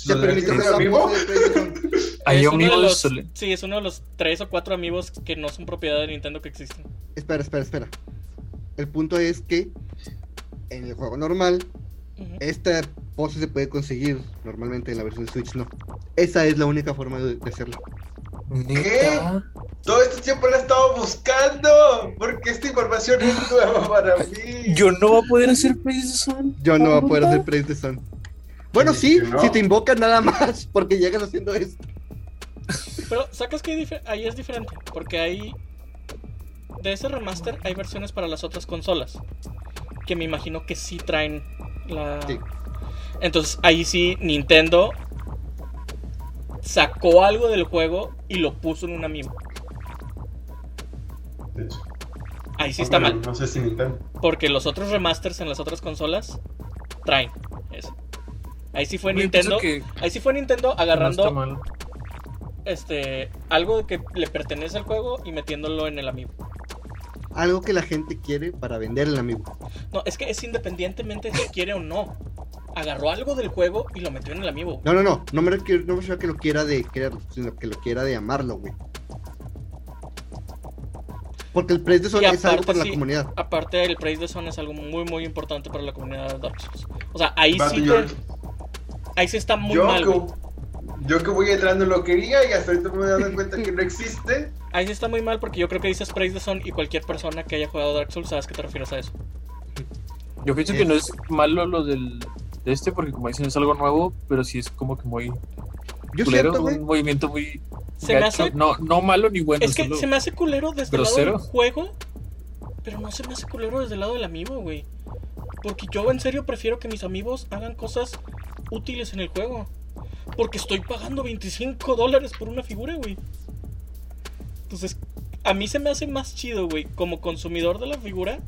la amigo? Hay Es uno de amigos los- Soler. Sí, es uno de los tres o cuatro amigos que no son propiedad de Nintendo que existen. Espera, espera, espera. El punto es que en el juego normal, esta pose se puede conseguir normalmente en la versión de Switch, no. Esa es la única forma de, de hacerlo. Neta. Todo este tiempo la he estado buscando. Porque esta información es nueva para mí. Yo no voy a poder hacer PlayStation. Yo no voy a poder hacer Praise the Sun. Bueno, Sí, no. si te invocan nada más, porque llegas haciendo esto. Pero sacas que ahí es diferente, porque hay de ese remaster hay versiones para las otras consolas que me imagino que sí traen la Sí. Entonces ahí sí Nintendo sacó algo del juego y lo puso en un amiibo. De hecho. Ahí sí Ah, está mal, No sé si Nintendo. porque los otros remasters en las otras consolas traen eso. Ahí sí fue Yo Nintendo, que ahí sí fue Nintendo agarrando este algo que le pertenece al juego y metiéndolo en el amiibo. Algo que la gente quiere para vender el amigo. No, es que es independientemente si quiere o no. Agarró algo del juego y lo metió en el amiibo. No, no, no. No me refiero, no me refiero a que lo quiera de quererlo, sino que lo quiera de amarlo, güey. Porque el Praise the Sun Y es algo aparte, para sí, la comunidad. Aparte, el Praise the Sun es algo muy, muy importante para la comunidad de Dark Souls. O sea, ahí sí, te- ahí sí está muy yo mal, que, yo que voy entrando lo quería y hasta ahorita me he dado cuenta que no existe. Ahí sí está muy mal porque yo creo que dices Praise the Sun y cualquier persona que haya jugado Dark Souls sabes que te refieres a eso. Yo pienso que no es malo lo del de este, porque como dicen es algo nuevo, pero sí es como que muy Yo culero, siento, un movimiento muy Se me hace- No, no malo ni bueno. es que solo- se me hace culero desde el lado del juego, pero no se me hace culero desde el lado del amiibo, güey. Porque yo en serio prefiero que mis amigos hagan cosas útiles en el juego. Porque estoy pagando 25 dólares por una figura, güey. Entonces, a mí se me hace más chido, güey, como consumidor de la figura.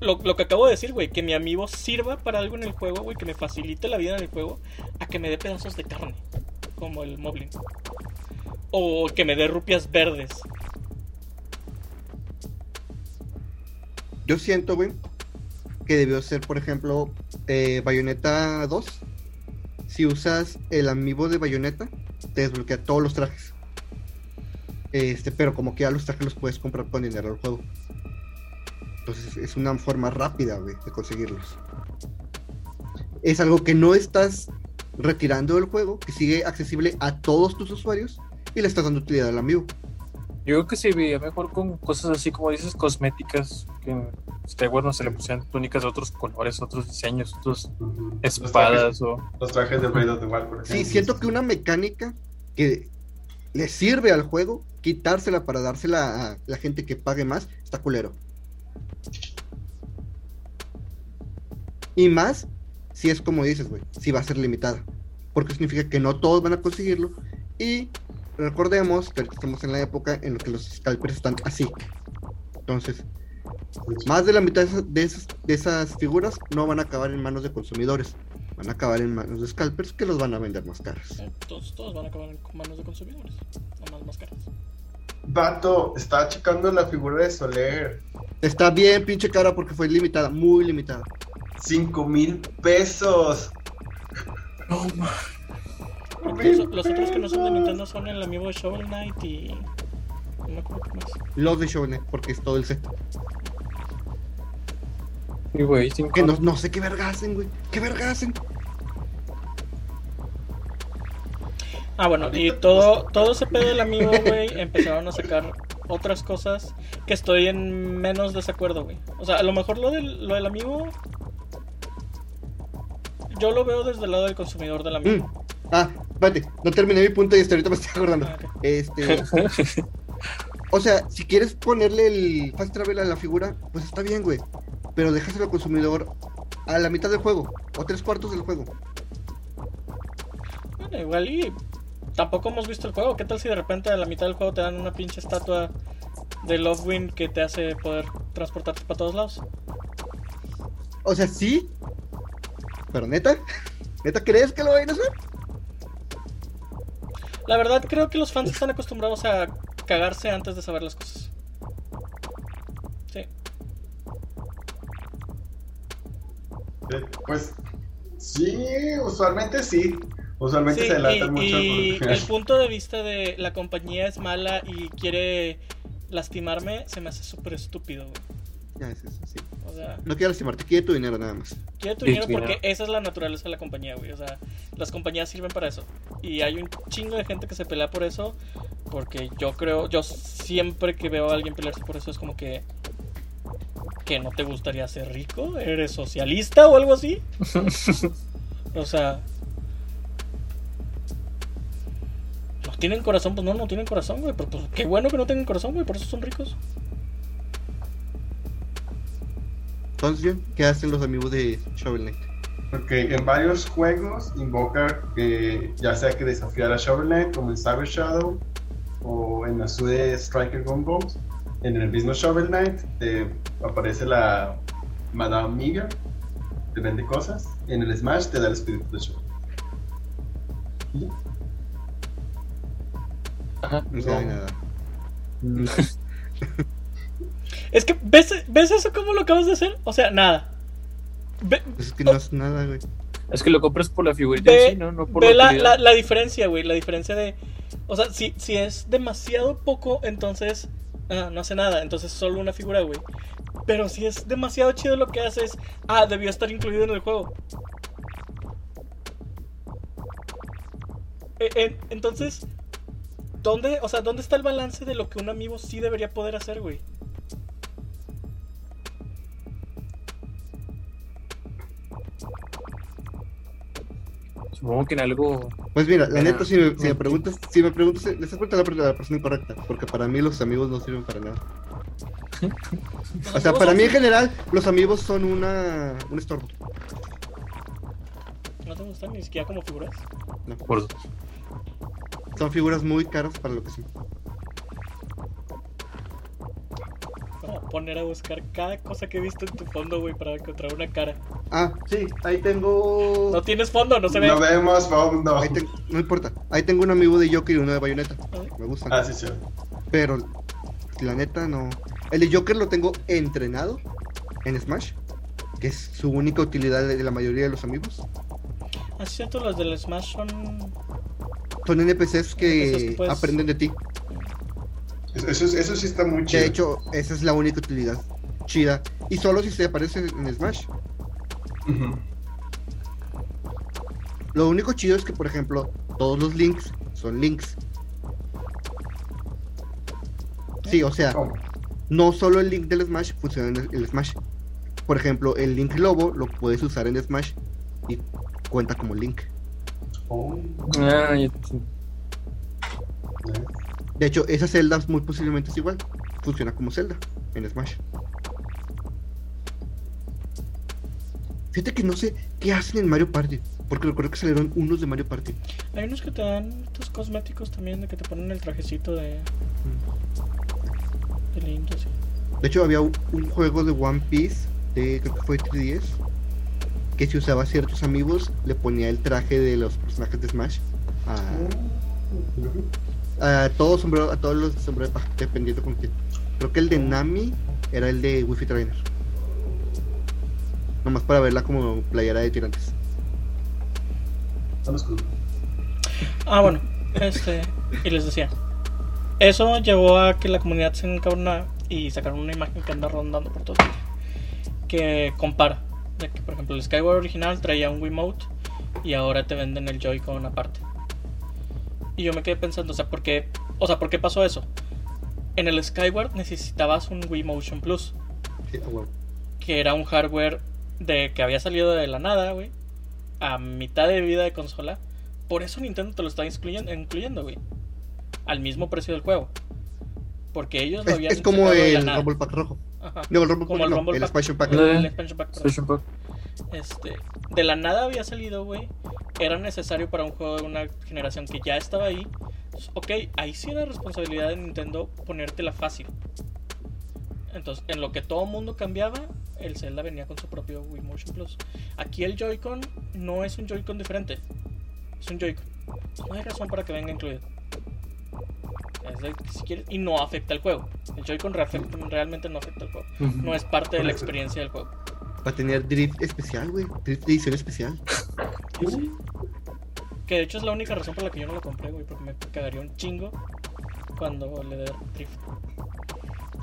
Lo, que acabo de decir, güey, que mi amigo sirva para algo en el juego, güey, que me facilite la vida en el juego, a que me dé pedazos de carne, como el Moblin. O que me dé rupias verdes. Yo siento, güey, que debió ser, por ejemplo, eh, Bayonetta 2. Si usas el amiibo de Bayonetta, te desbloquea todos los trajes. Este, pero como que ya los trajes los puedes comprar con dinero del juego. Entonces es una forma rápida, de conseguirlos. Es algo que no estás retirando del juego, que sigue accesible a todos tus usuarios y le estás dando utilidad al amigo. Yo creo que se veía mejor con cosas así como dices, cosméticas. Que en Skyward no se le pusieran túnicas de otros colores, otros diseños, otros Ujú. espadas o. Los trajes, los trajes de of the Wild, por ejemplo. Sí, siento que una mecánica que le sirve al juego, quitársela para dársela a la gente que pague más, está culero. Y más si es como dices, güey, si va a ser limitada. porque significa que no todos van a conseguirlo. Y recordemos que estamos en la época en la que los scalpers están así. Entonces, más de la mitad de esas, de esas, de esas figuras no van a acabar en manos de consumidores. Van a acabar en manos de scalpers que los van a vender más caros. Todos, todos van a acabar en manos de consumidores. O más, más caras. Vato, estaba checando la figura de Soler. Está bien pinche cara porque fue limitada, muy limitada. 5 mil pesos. No, ma. Los, los otros que no son de Nintendo son el amigo de Shovel Knight y. No me acuerdo qué más. Los de Shovel Knight, porque es todo el set. Y güey, Que no, no sé qué verga hacen, güey. ¿Qué verga hacen? Ah, bueno, y todo, todo ese pedo del amigo, güey, empezaron a sacar otras cosas que estoy en menos desacuerdo, güey. O sea, a lo mejor lo del, lo del amigo. Yo lo veo desde el lado del consumidor del amigo. Mm. Ah, espérate, no terminé mi punto y hasta ahorita me estoy acordando. Este. O sea, si quieres ponerle el fast travel a la figura, pues está bien, güey. Pero déjaselo al consumidor a la mitad del juego, o tres cuartos del juego. Bueno, igual y tampoco hemos visto el juego. ¿Qué tal si de repente a la mitad del juego te dan una pinche estatua de Lovewind que te hace poder transportarte para todos lados? O sea, sí. Pero neta, ¿neta crees que lo vayan a hacer? La verdad creo que los fans están acostumbrados a cagarse antes de saber las cosas. Sí. Eh, Pues sí, usualmente sí. Usualmente Sí, se adelantan y, mucho. y el punto de vista de la compañía es mala y quiere lastimarme se me hace súper estúpido, güey. Ya es eso, sí. O sea, No quiero lastimarte, quiere tu dinero nada más. quiere tu dinero porque esa es la naturaleza de la compañía, güey. O sea, las compañías sirven para eso. Y hay un chingo de gente que se pelea por eso. Porque yo creo, yo siempre que veo a alguien pelearse por eso es como que. que no te gustaría ser rico, eres socialista o algo así. O sea. No tienen corazón, pues no, no tienen corazón, güey. Pero pues qué bueno que no tengan corazón, güey, por eso son ricos. Entonces, John, ¿qué hacen los amigos de Shovel Knight? Ok, en varios juegos invoca que ya sea que desafiar a Shovel Knight como en Cyber Shadow o en Azure Striker Gunboat. En el mismo Shovel Knight te aparece la Madame Miga, te vende cosas. En el Smash te da el espíritu de Shovel. ¿Y ya? Ajá. No de nada. Es que, ¿ves, ¿ves eso cómo lo acabas de hacer? O sea, nada. Ve, es que no es nada, güey. Es que lo compras por la figurita Ve- en sí, ¿no? No por ve la la, la, la diferencia, güey. La diferencia de. O sea, si, si es demasiado poco, entonces. ah, no hace nada. Entonces es solo una figura, güey. Pero si es demasiado chido lo que haces. Ah, debió estar incluido en el juego. Eh, eh, entonces. ¿Dónde, o sea, ¿dónde está el balance de lo que un amigo sí debería poder hacer, güey? Supongo que en algo. Pues mira, la Ah, neta, si me, si me preguntas, si me preguntas, le estás preguntando a la persona incorrecta, porque para mí los amigos no sirven para nada. O sea, para mí en general, los amigos son una, un estorbo. No te gustan ni siquiera como figuras. Por Son figuras muy caras para lo que son. A poner a buscar cada cosa que he visto en tu fondo, güey, para encontrar una cara. Ah, sí, ahí tengo. No tienes fondo, no se ve. No vemos fondo. Ahí No importa. Ahí tengo un amigo de Joker y uno de Bayonetta. Ah, Me gustan. Ah, sí, sí. Pero la neta no. El de Joker lo tengo entrenado en Smash, que es su única utilidad de la mayoría de los amigos. Ah, es cierto, los del Smash son. Son NPCs NPCs que que puedes- aprenden de ti. Eso, eso, eso sí está muy chido. De hecho, esa es la única utilidad chida. Y solo si se aparece en Smash. Lo único chido es que, por ejemplo, todos los links son links. Sí, o sea, ¿Cómo? no solo el link del Smash funciona en el, Smash. Por ejemplo, el link lobo lo puedes usar en Smash y cuenta como link. Oh, Ah. De hecho, esa celda muy posiblemente es igual. Funciona como celda en Smash. Fíjate que no sé ¿Qué hacen en Mario Party? Porque recuerdo que salieron unos de Mario Party. Hay unos que te dan estos cosméticos también, de que te ponen el trajecito de, de Link y así. De hecho, había un un juego de One Piece, de, creo que fue 3DS, que si usaba ciertos amigos, le ponía el traje de los personajes de Smash. A, a todos, sombrero, a todos los sombreros de paja, dependiendo con quién. Creo que el de Nami era el de Wi-Fi Trainer. Nomás para verla como playera de tirantes. Ah, bueno, este, y les decía, eso llevó a que la comunidad se encabronara y sacaron una imagen que anda rondando por todo Twitter, que compara, de que por ejemplo el Skyward original traía un Wiimote y ahora te venden el Joy-Con aparte. Y yo me quedé pensando, o sea, ¿por qué, o sea, ¿por qué pasó eso? En el Skyward necesitabas un Wii Motion Plus, Sí, que era un hardware de que había salido de la nada, güey, a mitad de vida de consola. Por eso Nintendo te lo está incluyendo, incluyendo, güey, al mismo precio del juego. Porque ellos lo habían es como el. Rumble Pack rojo. Ajá. No, el Rumble Como Pack el no, Rumble el Pack. Expansion Pack. No. El expansion pack, perdón. Pack. Este, de la nada había salido, güey. Era necesario para un juego de una generación que ya estaba ahí. Ok, ahí sí era responsabilidad de Nintendo ponértela fácil. Entonces, en lo que todo mundo cambiaba, el Zelda venía con su propio Wii Motion Plus. Aquí el Joy-Con no es un Joy-Con diferente. Es un Joy-Con. No hay razón para que venga incluido. Es de- si quieres- y no afecta el juego. El Joy-Con realmente no afecta el juego. No es parte de la experiencia del juego. Va a tener drift especial, güey. Drift de edición especial. Sí. Que de hecho es la única razón por la que yo no lo compré, güey, porque me cagaría un chingo cuando le dé drift.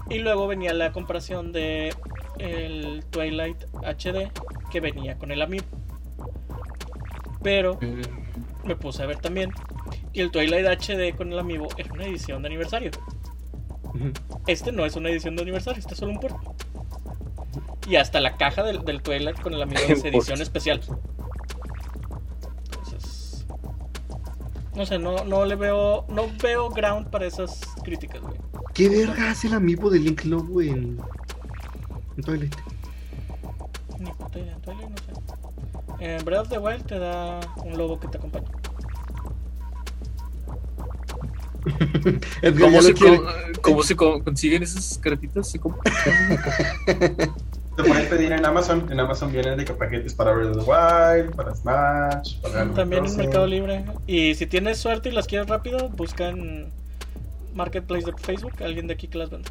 Y luego venía la comparación de el Twilight HD que venía con el Amiibo. Pero Eh, me puse a ver también y el Twilight HD con el Amiibo era una edición de aniversario. Este no es una edición de aniversario, este es solo un port. Y hasta la caja del, del Twilight con el amigo es edición especial. Entonces. No sé, no, no le veo. No veo ground para esas críticas, güey. ¿Qué verga hace el amiibo de Link Lobo en. en Twilight? Ni puta idea, Twilight no sé. En Breath of the Wild te da un lobo que te acompaña. Edgar ¿Cómo se, lo quiere. co- cómo se co- consiguen esas cartitas? ¿Se? Te puedes pedir en Amazon. En Amazon vienen de que paquetes para Breath of the Wild, para Smash, para Animal También en. Mercado Libre. Y si tienes suerte y las quieres rápido, busca en Marketplace de Facebook alguien de aquí que las venda.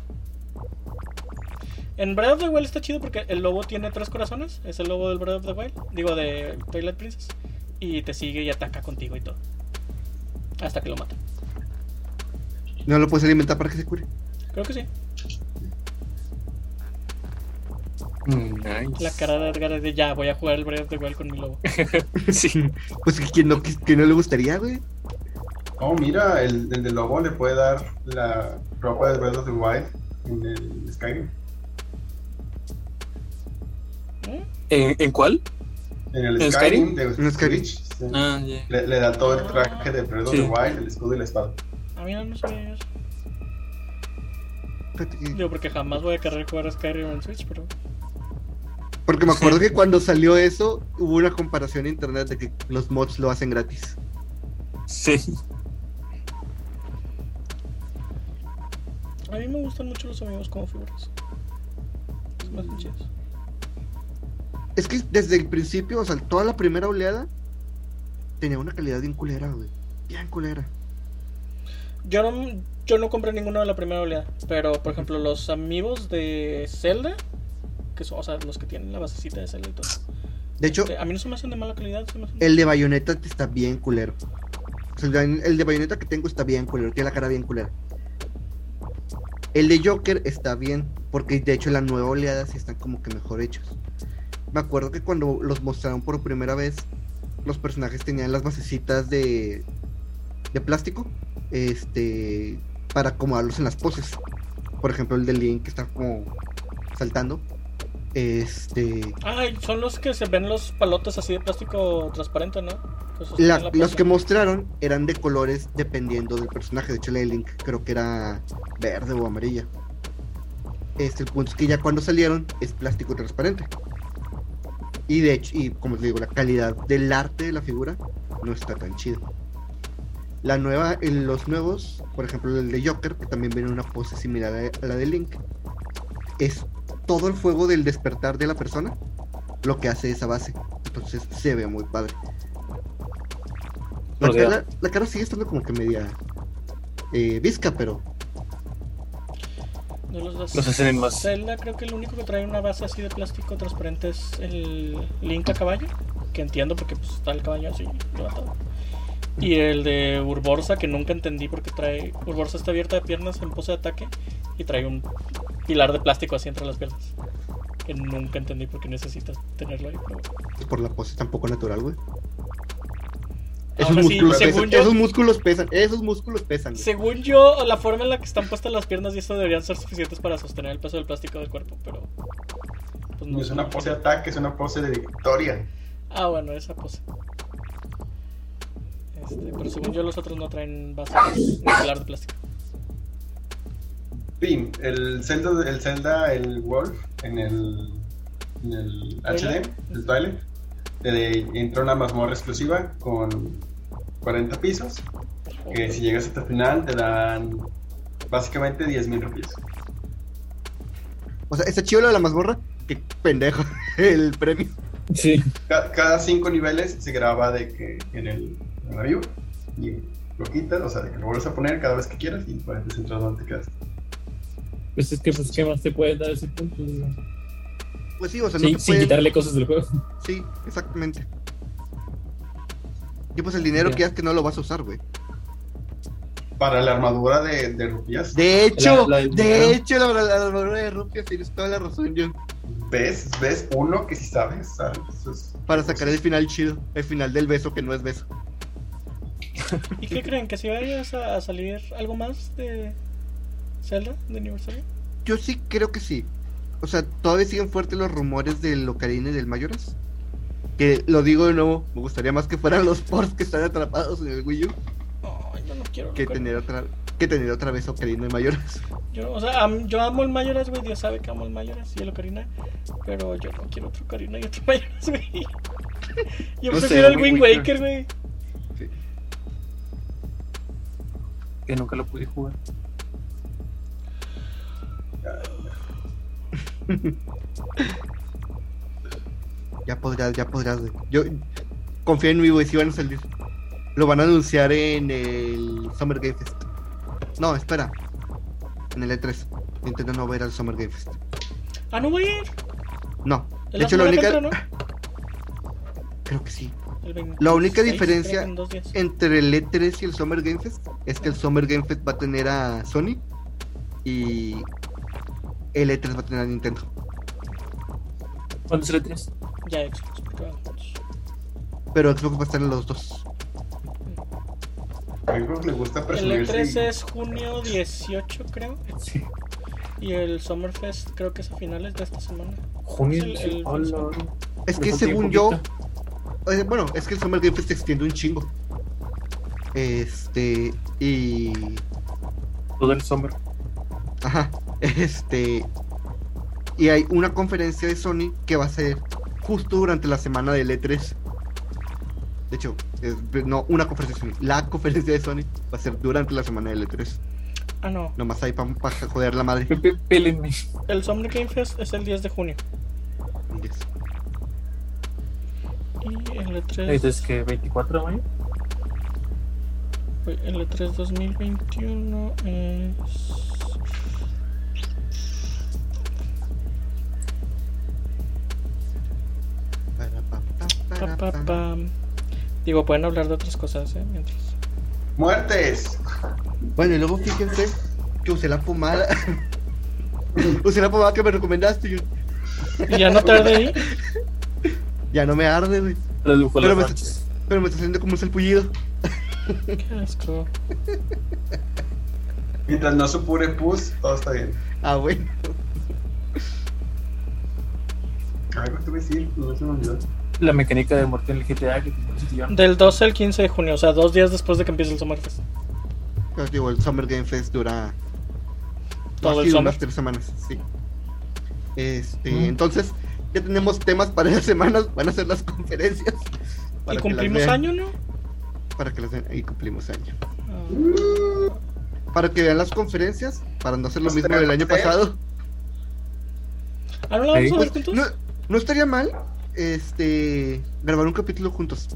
En Breath of the Wild está chido porque el lobo tiene tres corazones. Es el lobo del Breath of the Wild. Digo, de Twilight Princess. Y te sigue y ataca contigo y todo. Hasta que lo mata. No lo puedes alimentar para que se cure. Creo que sí. Mm, nice. La cara de Edgar es de ya, voy a jugar el Breath of the Wild con mi lobo. Sí. Pues que no, que, no le gustaría, güey. Oh, mira, el, el de Lobo le puede dar la ropa de Breath of the Wild en el Skyrim. ¿Mm? ¿En, en cuál? En el ¿En Skyrim, Skyrim? de En Skyrim. Switch, sí. Ah, le, le da todo el traje de Breath of Sí. the Wild, el escudo y la espada. A mí no, Digo, porque jamás voy a querer jugar a Skyrim en Switch, pero. Porque me acuerdo que cuando salió eso, hubo una comparación en internet de que los mods lo hacen gratis. Sí. A mí me gustan mucho los amigos como figuras. Me hacen chidos. Es que desde el principio, o sea, toda la primera oleada tenía una calidad bien culera, güey. Bien culera. Yo no, yo no compré ninguno de la primera oleada. Pero, por ejemplo, los amigos de Zelda, que son, o sea, los que tienen la basecita de Zelda y todo. De hecho, este, a mí no se me hacen de mala calidad. Se me hacen... el de Bayonetta está bien culero. O sea, el de- el de Bayonetta que tengo está bien culero, tiene la cara bien culera. El de Joker está bien, porque de hecho la nueva oleada sí están como que mejor hechos. Me acuerdo que cuando los mostraron por primera vez, los personajes tenían las basecitas de, de plástico, este, para acomodarlos en las poses. Por ejemplo, el de Link que está como saltando. Este, Ay, son los que se ven los palotes así de plástico transparente, ¿no? La- la los que mostraron eran de colores dependiendo del personaje. De hecho, la de Link creo que era verde o amarilla. Este, el punto es que ya cuando salieron es plástico transparente. Y de hecho, y como te digo, la calidad del arte de la figura no está tan chida. La nueva, en los nuevos, por ejemplo, el de Joker, que también viene en una pose similar a la de Link, es todo el fuego del despertar de la persona lo que hace esa base. Entonces se ve muy padre. La, cara, la cara sigue estando como que media eh, visca, pero De los dos. Los hacen en más. Zelda creo que el único que trae una base así de plástico transparente es el Link a caballo, que entiendo porque pues, está el caballo así levantado. Y el de Urborsa, que nunca entendí porque trae... Urborsa está abierta de piernas en pose de ataque y trae un pilar de plástico así entre las piernas. Que nunca entendí por qué necesitas tenerlo ahí. pero- es por la pose tan poco natural, güey. Esos, músculos según pesan, yo- esos músculos pesan, esos músculos pesan. güey. Según yo, la forma en la que están puestas las piernas y eso deberían ser suficientes para sostener el peso del plástico del cuerpo, pero... Pues No es una pose de ataque, es una pose de victoria. Ah, bueno, esa pose. Este, pero según yo los otros no traen base ni pilar de plástico. Fin, el Zelda, el Zelda, el Wolf, en el, en el. HD, el Twilight, eh, entra una mazmorra exclusiva con 40 pisos, que si llegas hasta el final te dan básicamente 10.000 rupias. O sea, está chido lo de la mazmorra. Qué pendejo el premio. Sí. Ca- Cada 5 niveles se graba de que en el, view y lo quitas, o sea, de que lo vuelves a poner cada vez que quieras y puedes entrar donde te quedas. Pues es que, pues, ¿qué más te puede dar ese punto? Pues sí, o sea, Sí, no se sin puede. quitarle cosas del juego. Sí, exactamente. Y pues el dinero Ya. que es que no lo vas a usar, güey. Para la armadura de, de rupias, De hecho, La- la- de hecho, la, la, la armadura de rupias tienes toda la razón, John. ves, ves uno que si sabes, ¿sabes? Eso es- Para sacar el final chido, el final del beso que no es beso. ¿Y qué creen? ¿Que si vayas a, a salir algo más de Zelda de aniversario? Yo sí creo que sí. O sea, todavía siguen fuertes los rumores del Ocarina y del Mayoras. Que lo digo de nuevo, me gustaría más que fueran los ports que están atrapados en el Wii U No, yo no quiero. que tener otra, que tener otra vez Ocarina y Mayoras. Yo, o sea, am- yo amo el Mayoras, güey. Dios sabe que amo el Mayoras y el Ocarina. Pero yo no quiero otro Ocarina y otro Mayoras, güey. Yo No sé, prefiero el Wind. Waker, güey. Que nunca lo pude jugar. Ya podrás, ya podrás, güey. Yo confío en mí, güey, si van a salir. Lo van a anunciar en el Summer Game Fest. No, espera. En el E3. Nintendo no va a ir al Summer Game Fest. Ah, no voy a ir. No. De hecho, la única. que entra, Creo que sí. ¿No? El 26, La única diferencia en entre el E3 y el Summer Game Fest es que el Summer Game Fest va a tener a Sony y el E3 va a tener a Nintendo. ¿Cuándo es el 3? Ya Xbox. Pero Xbox va a estar en los dos. A Xbox le gusta El presumirse. E3 y- es junio 18, creo. Sí. Y el Summerfest creo que es a finales de esta semana. Junio. El- el- Hola. Es que según yo. Eh, bueno, es que el Summer Game Fest se extiende un chingo. Este, y. Todo el summer. Ajá, este. Y hay una conferencia de Sony que va a ser justo durante la semana del E3. De hecho, es- no una conferencia de Sony, la conferencia de Sony va a ser durante la semana del E3. Ah, no. Nomás ahí para joder la madre. Pélenme. El Summer Game Fest es el 10 de junio. Yes. Y el E3. Entonces, que 24 de mayo. Uy, El E3 2021 es. Pa, pa, pa. Digo, pueden hablar de otras cosas, ¿eh? Mientras. ¡Muertes! Bueno, y luego fíjense que usé la pomada. usé la pomada que me recomendaste. y ¿Y ya no tarde ahí? Ya no me arde, güey. Pero las me, noches. pero me está haciendo como un salpullido. Qué asco. Mientras no supure pus, todo está bien. Ah, bueno. Algo a decir, no se me olvidó. La mecánica de muerte en el GTA que Del 12 al 15 de junio, o sea, dos días después de que empiece el Summerfest. Pero digo, el Summer Game Fest dura Todo el unas summer. tres semanas, sí. Este, Mm. entonces, ya tenemos temas para esas semanas, van a ser las conferencias. Y para que las cumplimos vean, año, ¿no? Para que las vean, y cumplimos año. Ah, Para que vean las conferencias, para no hacer lo Pues mismo del año pasado. ¿Ah, no la vamos a ver juntos? no, no estaría mal este grabar un capítulo juntos.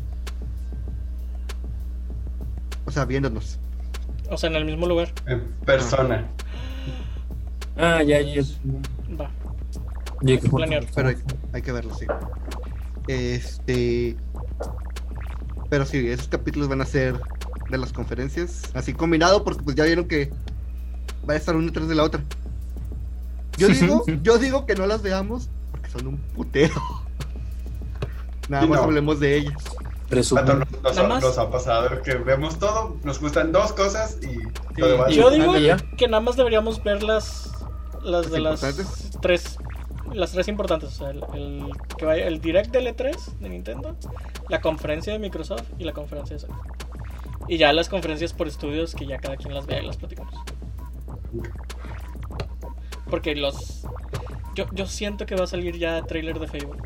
O sea, viéndonos. O sea, en el mismo lugar. En persona. Ah, ya, ya. Va. Hay que Planear. Pero hay, hay que verlo, sí. Este. Pero sí, esos capítulos van a ser de las conferencias. Así combinado, porque pues ya vieron que va a estar una detrás de la otra. Yo digo, yo digo que no las veamos porque son un putero. Nada más no. hablemos de ellas. Resumen. nos, nos Nada ha, más. nos ha pasado que vemos todo, nos gustan dos cosas y Sí. lo demás. Yo digo que nada más deberíamos ver las, las de ¿Las tres. Las tres importantes. O sea, el, el que vaya, el direct del E3 de Nintendo, la conferencia de Microsoft y la conferencia de Sony. Y ya las conferencias por estudios que ya cada quien las vea y las platicamos. Porque los. Yo, yo siento que va a salir ya trailer de Fable.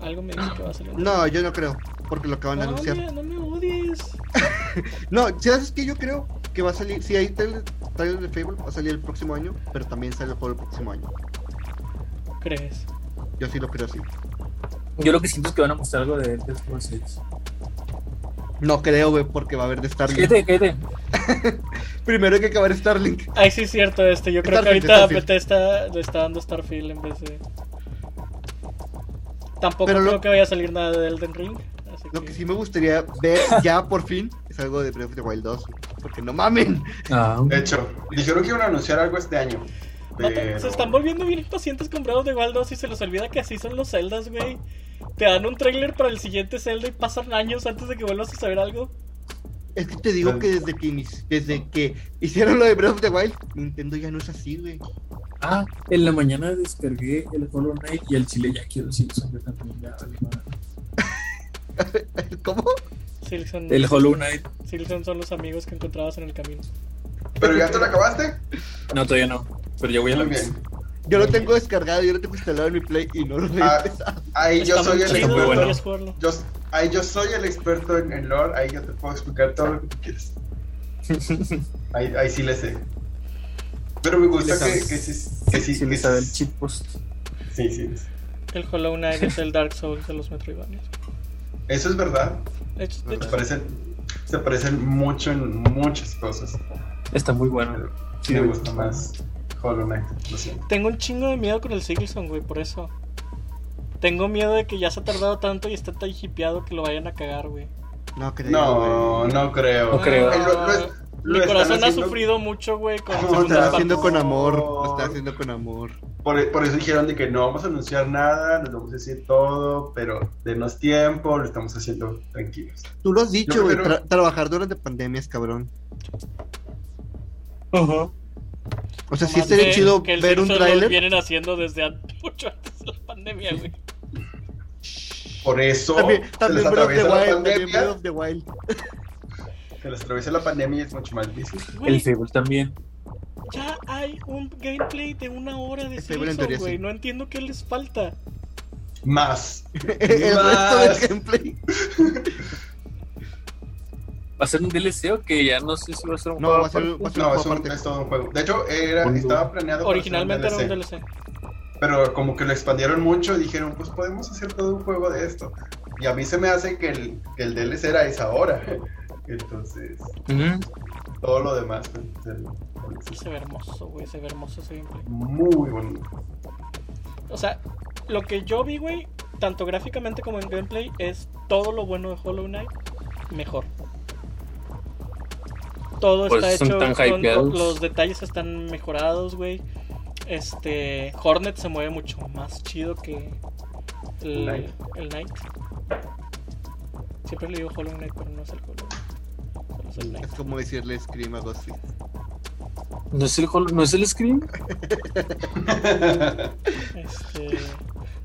Algo me dice que va a salir. un No, yo no creo, porque lo acaban de no, anunciar. no me odies. No, ¿sabes qué? Yo creo que va a salir. Si hay trailer, trailer de Fable, va a salir el próximo año, pero también sale el juego el próximo año. ¿Crees? Yo sí lo creo así. Yo lo que siento es que van a mostrar algo de Elder Scrolls 6. No creo, güey, porque va a haber de Starlink. Cállate, cállate. Primero hay que acabar Starlink. Ay, sí, es cierto, este. Yo creo que ahorita Starfield. Bethesda le está dando Starfield en vez de. Tampoco Pero lo- creo que vaya a salir nada de Elden Ring. Así Lo que sí me gustaría ver ya por fin es algo de Breath of the Wild 2. Porque no mamen. Ah, De hecho, dijeron que iban a anunciar algo este año. Se están volviendo bien impacientes con Breath of the Wild 2 y se les olvida que así son los Zeldas, güey. Te dan un trailer para el siguiente Zelda y pasan años antes de que vuelvas a saber algo. Es que te digo que desde que, desde que hicieron lo de Breath of the Wild, Nintendo ya no es así, güey. ah, en la mañana descargué el Hollow Knight y el chile ya quiero Silson yo también. Ya. ¿Cómo? Silson, el Hollow Knight. Silson son los amigos que encontrabas en el camino. ¿Pero ya te lo acabaste? No, todavía no. Pero ya voy a la vez. bien. Yo lo tengo descargado, yo lo tengo instalado en mi Play y no lo he Ah, ahí yo soy el muy bueno. Yo, ahí yo soy el experto en, en lore, ahí yo te puedo explicar todo lo que tú quieres. Ahí, ahí sí le sé. Pero me gusta que, sabes. que sí, que sí, Sí, que sabe el cheat post. sí, sí. El Hollow Knight es el Dark Souls de los Metroidvania. Eso es verdad. De hecho, de Se parecen, se parecen mucho en muchas cosas. Está muy bueno. Sí, me gusta más Hollow Knight, lo siento. tengo un chingo de miedo con el Silson, güey, por eso. Tengo miedo de que ya se ha tardado tanto y está tan hipeado que lo vayan a cagar, güey. No creo. No, güey. no creo. No creo. Lo- lo es- lo Mi corazón ha sufrido mucho, güey, con No, Lo está haciendo con amor. Lo está haciendo con amor. Por, por eso dijeron de que no vamos a anunciar nada, nos vamos a decir todo, pero denos tiempo, lo estamos haciendo tranquilos. Tú lo has dicho, Yo güey. prefiero- tra- trabajar durante pandemias, cabrón. Ajá. O sea, sí estaría chido que el ver un tráiler. vienen haciendo desde mucho antes de la pandemia, güey. Por eso También, se les atraviesa la Wild, pandemia, Wild. se les atraviesa la pandemia y es mucho más difícil. Güey, El Fable también. ya hay un gameplay de una hora de Este, teoría güey. sí. No entiendo qué les falta. Más. El Más. resto del gameplay. ¿Va a ser un DLC o que ya no sé si va a ser un No, juego va a ser- va a ser- No, juego es, un- es todo un juego. De hecho, era, estaba planeado para Originalmente era ser un DLC, DLC. Pero como que lo expandieron mucho y dijeron, pues podemos hacer todo un juego de esto. Y a mí se me hace que el, que el DLC era esa hora. Entonces, Ujú. todo lo demás pues, el- el- Se ve hermoso, güey. Se ve hermoso ese gameplay. muy bonito. O sea, lo que yo vi, güey, tanto gráficamente como en gameplay, es todo lo bueno de Hollow Knight mejor. Todo Por está hecho, tan con- hypeados. los detalles están mejorados, güey. Este, Hornet se mueve mucho más chido que el Knight. el Knight. Siempre le digo Hollow Knight, pero no es el Hollow Knight. Solo es el Es Knight. como decirle Scream a Ghostface. ¿No es el, ¿no es el Scream? Este,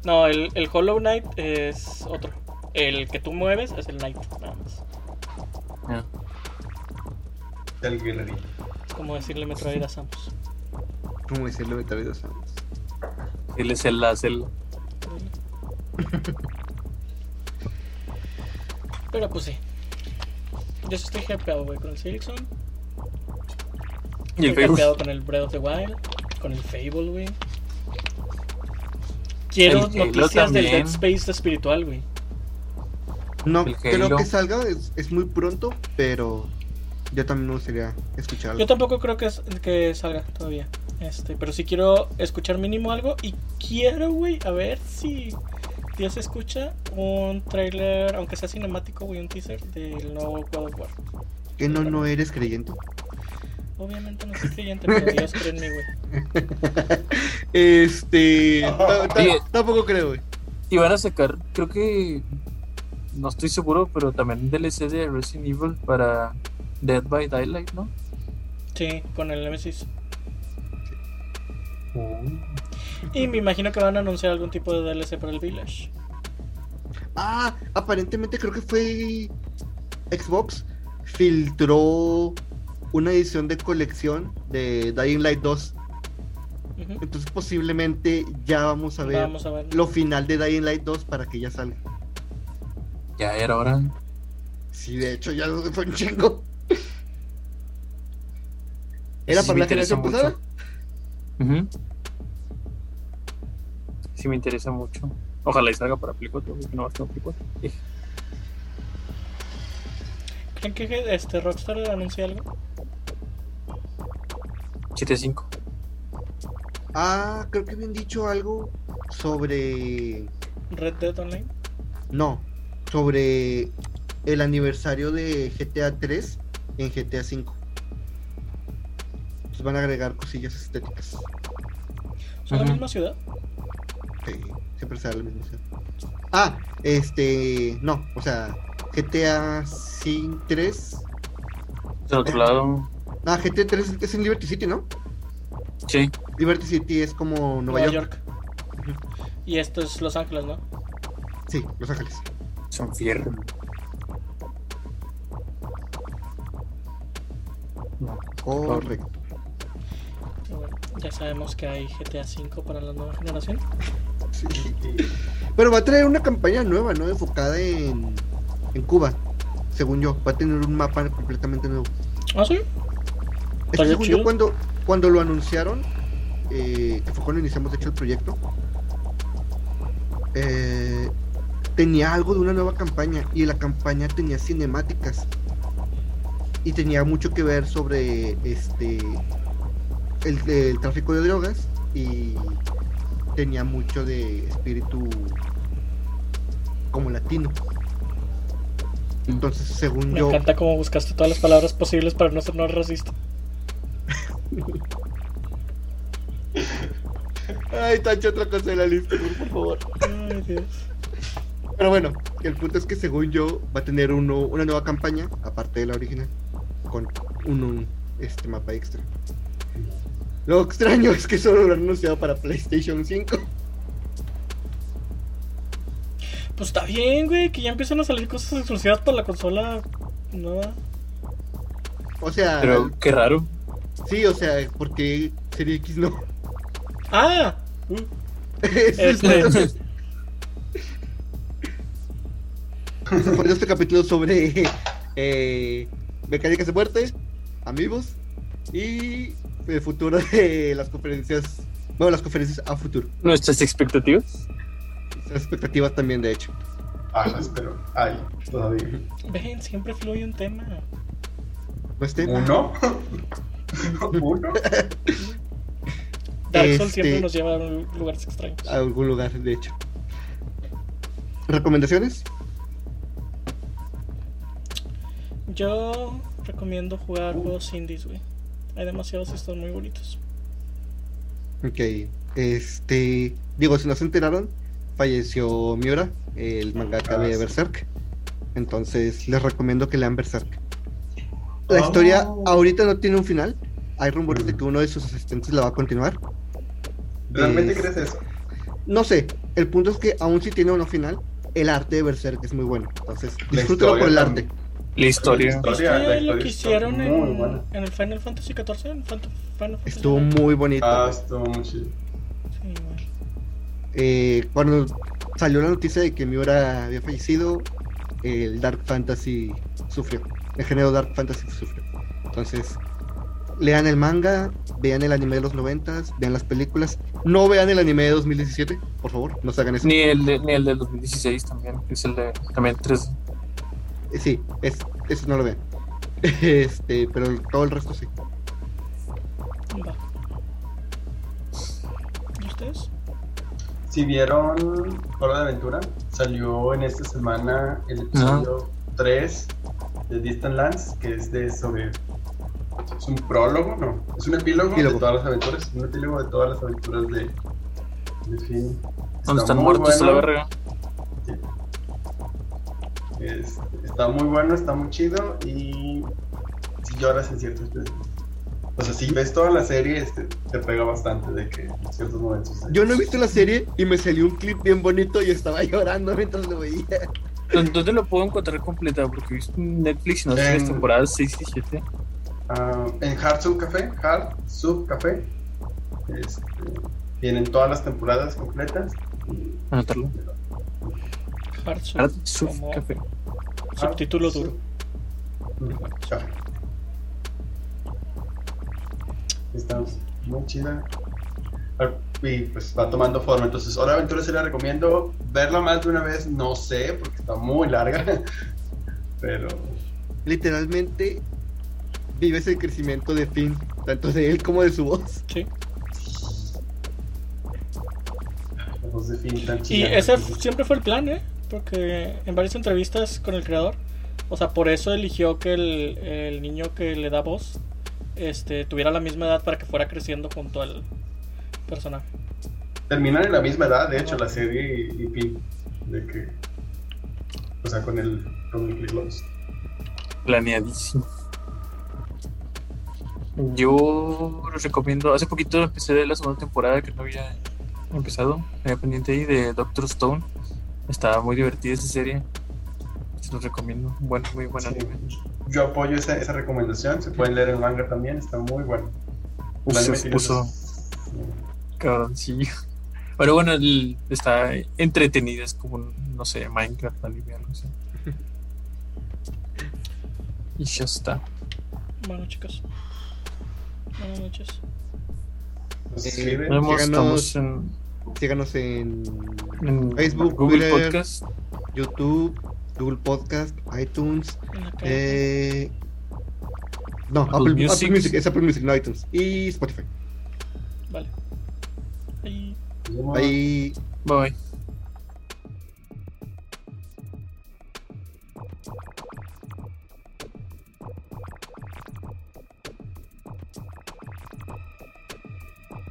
no, el, el Hollow Knight es otro. El que tú mueves es el Knight, nada más. Ah. Guerrerito. Es como decirle Metroid a Samus. Como decirle Metroid Samus. Él es el la. Pero pues sí. Yo estoy hypeado, güey, con el Silksong. Y el Estoy hypeado con el Breath of the Wild. Con el Fable, güey. Quiero El noticias del Dead. Space espiritual, güey. No creo que salga, es, es muy pronto, pero yo también me gustaría escucharlo. Yo tampoco creo que, es- que salga todavía. Este, pero sí quiero escuchar mínimo algo. Y quiero, güey, a ver si Dios escucha un trailer, aunque sea cinemático, güey, un teaser del nuevo God of War. ¿Que no, no eres creyente? Obviamente no soy creyente, pero Dios cree en mí, güey. Este. tampoco creo, güey. Y van a sacar, creo que. No estoy seguro, pero también un DLC de Resident Evil para Dead by Daylight, ¿no? Sí, con el Nemesis. Uh. Y me imagino que van a anunciar algún tipo de DLC para el Village. Ah, aparentemente creo que fue Xbox filtró una edición de colección de Dying Light 2. Ujú. Entonces posiblemente ya vamos a ver Vamos a ver. lo final de Dying Light 2 para que ya salga. Ya era hora. Sí, de hecho ya fue un chingo. ¿Era Sí para me la interesa generación mucho. pasada? Ujú. Sí me interesa mucho. Ojalá y salga para Play 4, porque no va a estar Play 4. Eh, ¿Creen que este Rockstar anuncie algo? 7.5. Ah, creo que habían dicho algo sobre... Red Dead Online. No, sobre el aniversario de GTA 3 en GTA 5. Pues van a agregar cosillas estéticas. ¿Son la misma ciudad? Sí, siempre será lo mismo. sí. Ah, este... No, o sea, GTA 5, 3... Del otro lado, Ah, GTA 3 es en Liberty City, ¿no? sí. Liberty City es como Nueva, York. Y esto es Los Ángeles, ¿no? Sí, Los Ángeles. Son fierro. No. Correcto. Ya sabemos que hay GTA V para la nueva generación. Sí. Pero va a traer una campaña nueva, ¿no? Enfocada en, en Cuba, según yo. Va a tener un mapa completamente nuevo. ¿Ah, sí? Es que según chido. yo, cuando, cuando lo anunciaron, eh, que fue cuando iniciamos de hecho el proyecto, eh, tenía algo de una nueva campaña y la campaña tenía cinemáticas y tenía mucho que ver sobre este el, el tráfico de drogas y tenía mucho de espíritu como latino. Entonces, según Me yo, encanta cómo buscaste todas las palabras posibles para no ser no racista. Ay, tacho otra cosa de la lista, por favor. Ay, Dios. Pero bueno, el punto es que según yo va a tener uno, una nueva campaña, aparte de la original, con un, un, este mapa extra. Lo extraño es que solo lo han anunciado para PlayStation 5. Pues está bien, güey, que ya empiezan a salir cosas exclusivas para la consola nueva. O sea, Pero qué raro. sí, o sea, porque Serie X no. ¡Ah! Uh, Este- este capítulo sobre eh, mecánicas de muerte, amigos y el futuro de las conferencias. Bueno, las conferencias a futuro. Nuestras expectativas. Las expectativas también, de hecho. Ah, las pero hay todavía. ven, siempre fluye un tema. ¿No? ¿Uno? ¿Uno? Dark Souls Este- siempre nos lleva a lugares extraños. A algún lugar, de hecho. ¿Recomendaciones? Yo recomiendo jugar juegos indies, güey. Hay demasiados y están muy bonitos. Ok. Este. Digo, si no se enteraron, falleció Miura, el mangaka Ah, de sí. Berserk. Entonces, les recomiendo que lean Berserk. La Oh. historia ahorita no tiene un final. Hay rumores de que uno de sus asistentes la va a continuar. ¿Realmente Es- crees eso? No sé. El punto es que, aun si tiene uno final, el arte de Berserk es muy bueno. Entonces, La disfrútalo por el arte. también. La historia. La historia, ¿Viste la lo historia que está hicieron en, buena. en el Final Fantasy XIV? En Fant- Final Fantasy Estuvo muy bonito. Ah, estuvo muy chido. Sí, güey. Eh, cuando salió la noticia de que Miura había fallecido, el Dark Fantasy sufrió. El género Dark Fantasy sufrió. Entonces, lean el manga, vean el anime de los 90, vean las películas. No vean el anime de 2017, por favor, no se hagan eso. Ni el, de, ni el del 2016 también, que es el de también 3. Eh, Sí, es, eso no lo vean. Este, pero todo el resto sí. ¿Y ustedes? Si vieron Hora de Aventura, salió en esta semana el episodio 3 de Distant Lands, que es de sobre. Es un prólogo, ¿no? Es un epílogo, Epílogo. de todas las aventuras. Un epílogo de todas las aventuras de, de. Donde Está están muy muertos a la bueno. verga. Sí. Es- está muy bueno, está muy chido y si lloras en ciertos momentos. O sea, si ves toda la serie, este, te pega bastante de que en ciertos momentos. Yo no he visto la serie y me salió un clip bien bonito y estaba llorando mientras lo veía. ¿Dó- ¿Dónde lo puedo encontrar completa? Porque he visto en Netflix y no sé si En- las temporadas 6 y 7. Ah, en Hard Sub Café, Hard Sub Café, este, tienen todas las temporadas completas. y- Anotarlo. Hard Sub, Hard Surf como Café. subtítulo Hard duro. Café. Está muy chida. Ah, Y pues va tomando forma. Entonces, Hora de Aventura se la recomiendo. Verla más de una vez, no sé, porque está muy larga. Pero Literalmente vives el crecimiento de Finn, tanto de él como de su voz. Sí. la voz de Finn tan Y ese siempre fue el plan, ¿eh? Porque en varias entrevistas con el creador, o sea, por eso eligió que el, el niño que le da voz este, tuviera la misma edad para que fuera creciendo junto al personaje. Terminan en la misma edad, de hecho, la serie y, y Finn. De que. O sea, con el. Con el. Planeadísimo. Yo los recomiendo. Hace poquito empecé la segunda temporada que no había empezado. Había pendiente ahí de Doctor Stone. Estaba muy divertida esa serie. Se los recomiendo. Bueno, muy buen Sí. anime. Yo apoyo esa, esa recomendación. Se pueden leer el manga también, está muy bueno. Uf, se puso cabroncillo. Pero bueno, el- está entretenida. Es como, no sé, Minecraft anime, algo así. Y ya está. Bueno, chicos. Buenas noches. Nos Eh, vemos, estamos en, Síganos en en Facebook, Google Twitter. Podcast. YouTube, Google Podcast, iTunes, eh... No, Apple Apple, Music. Apple Music, es Apple Music, no iTunes. Y Spotify. Vale. Vemos. Ahí Bye.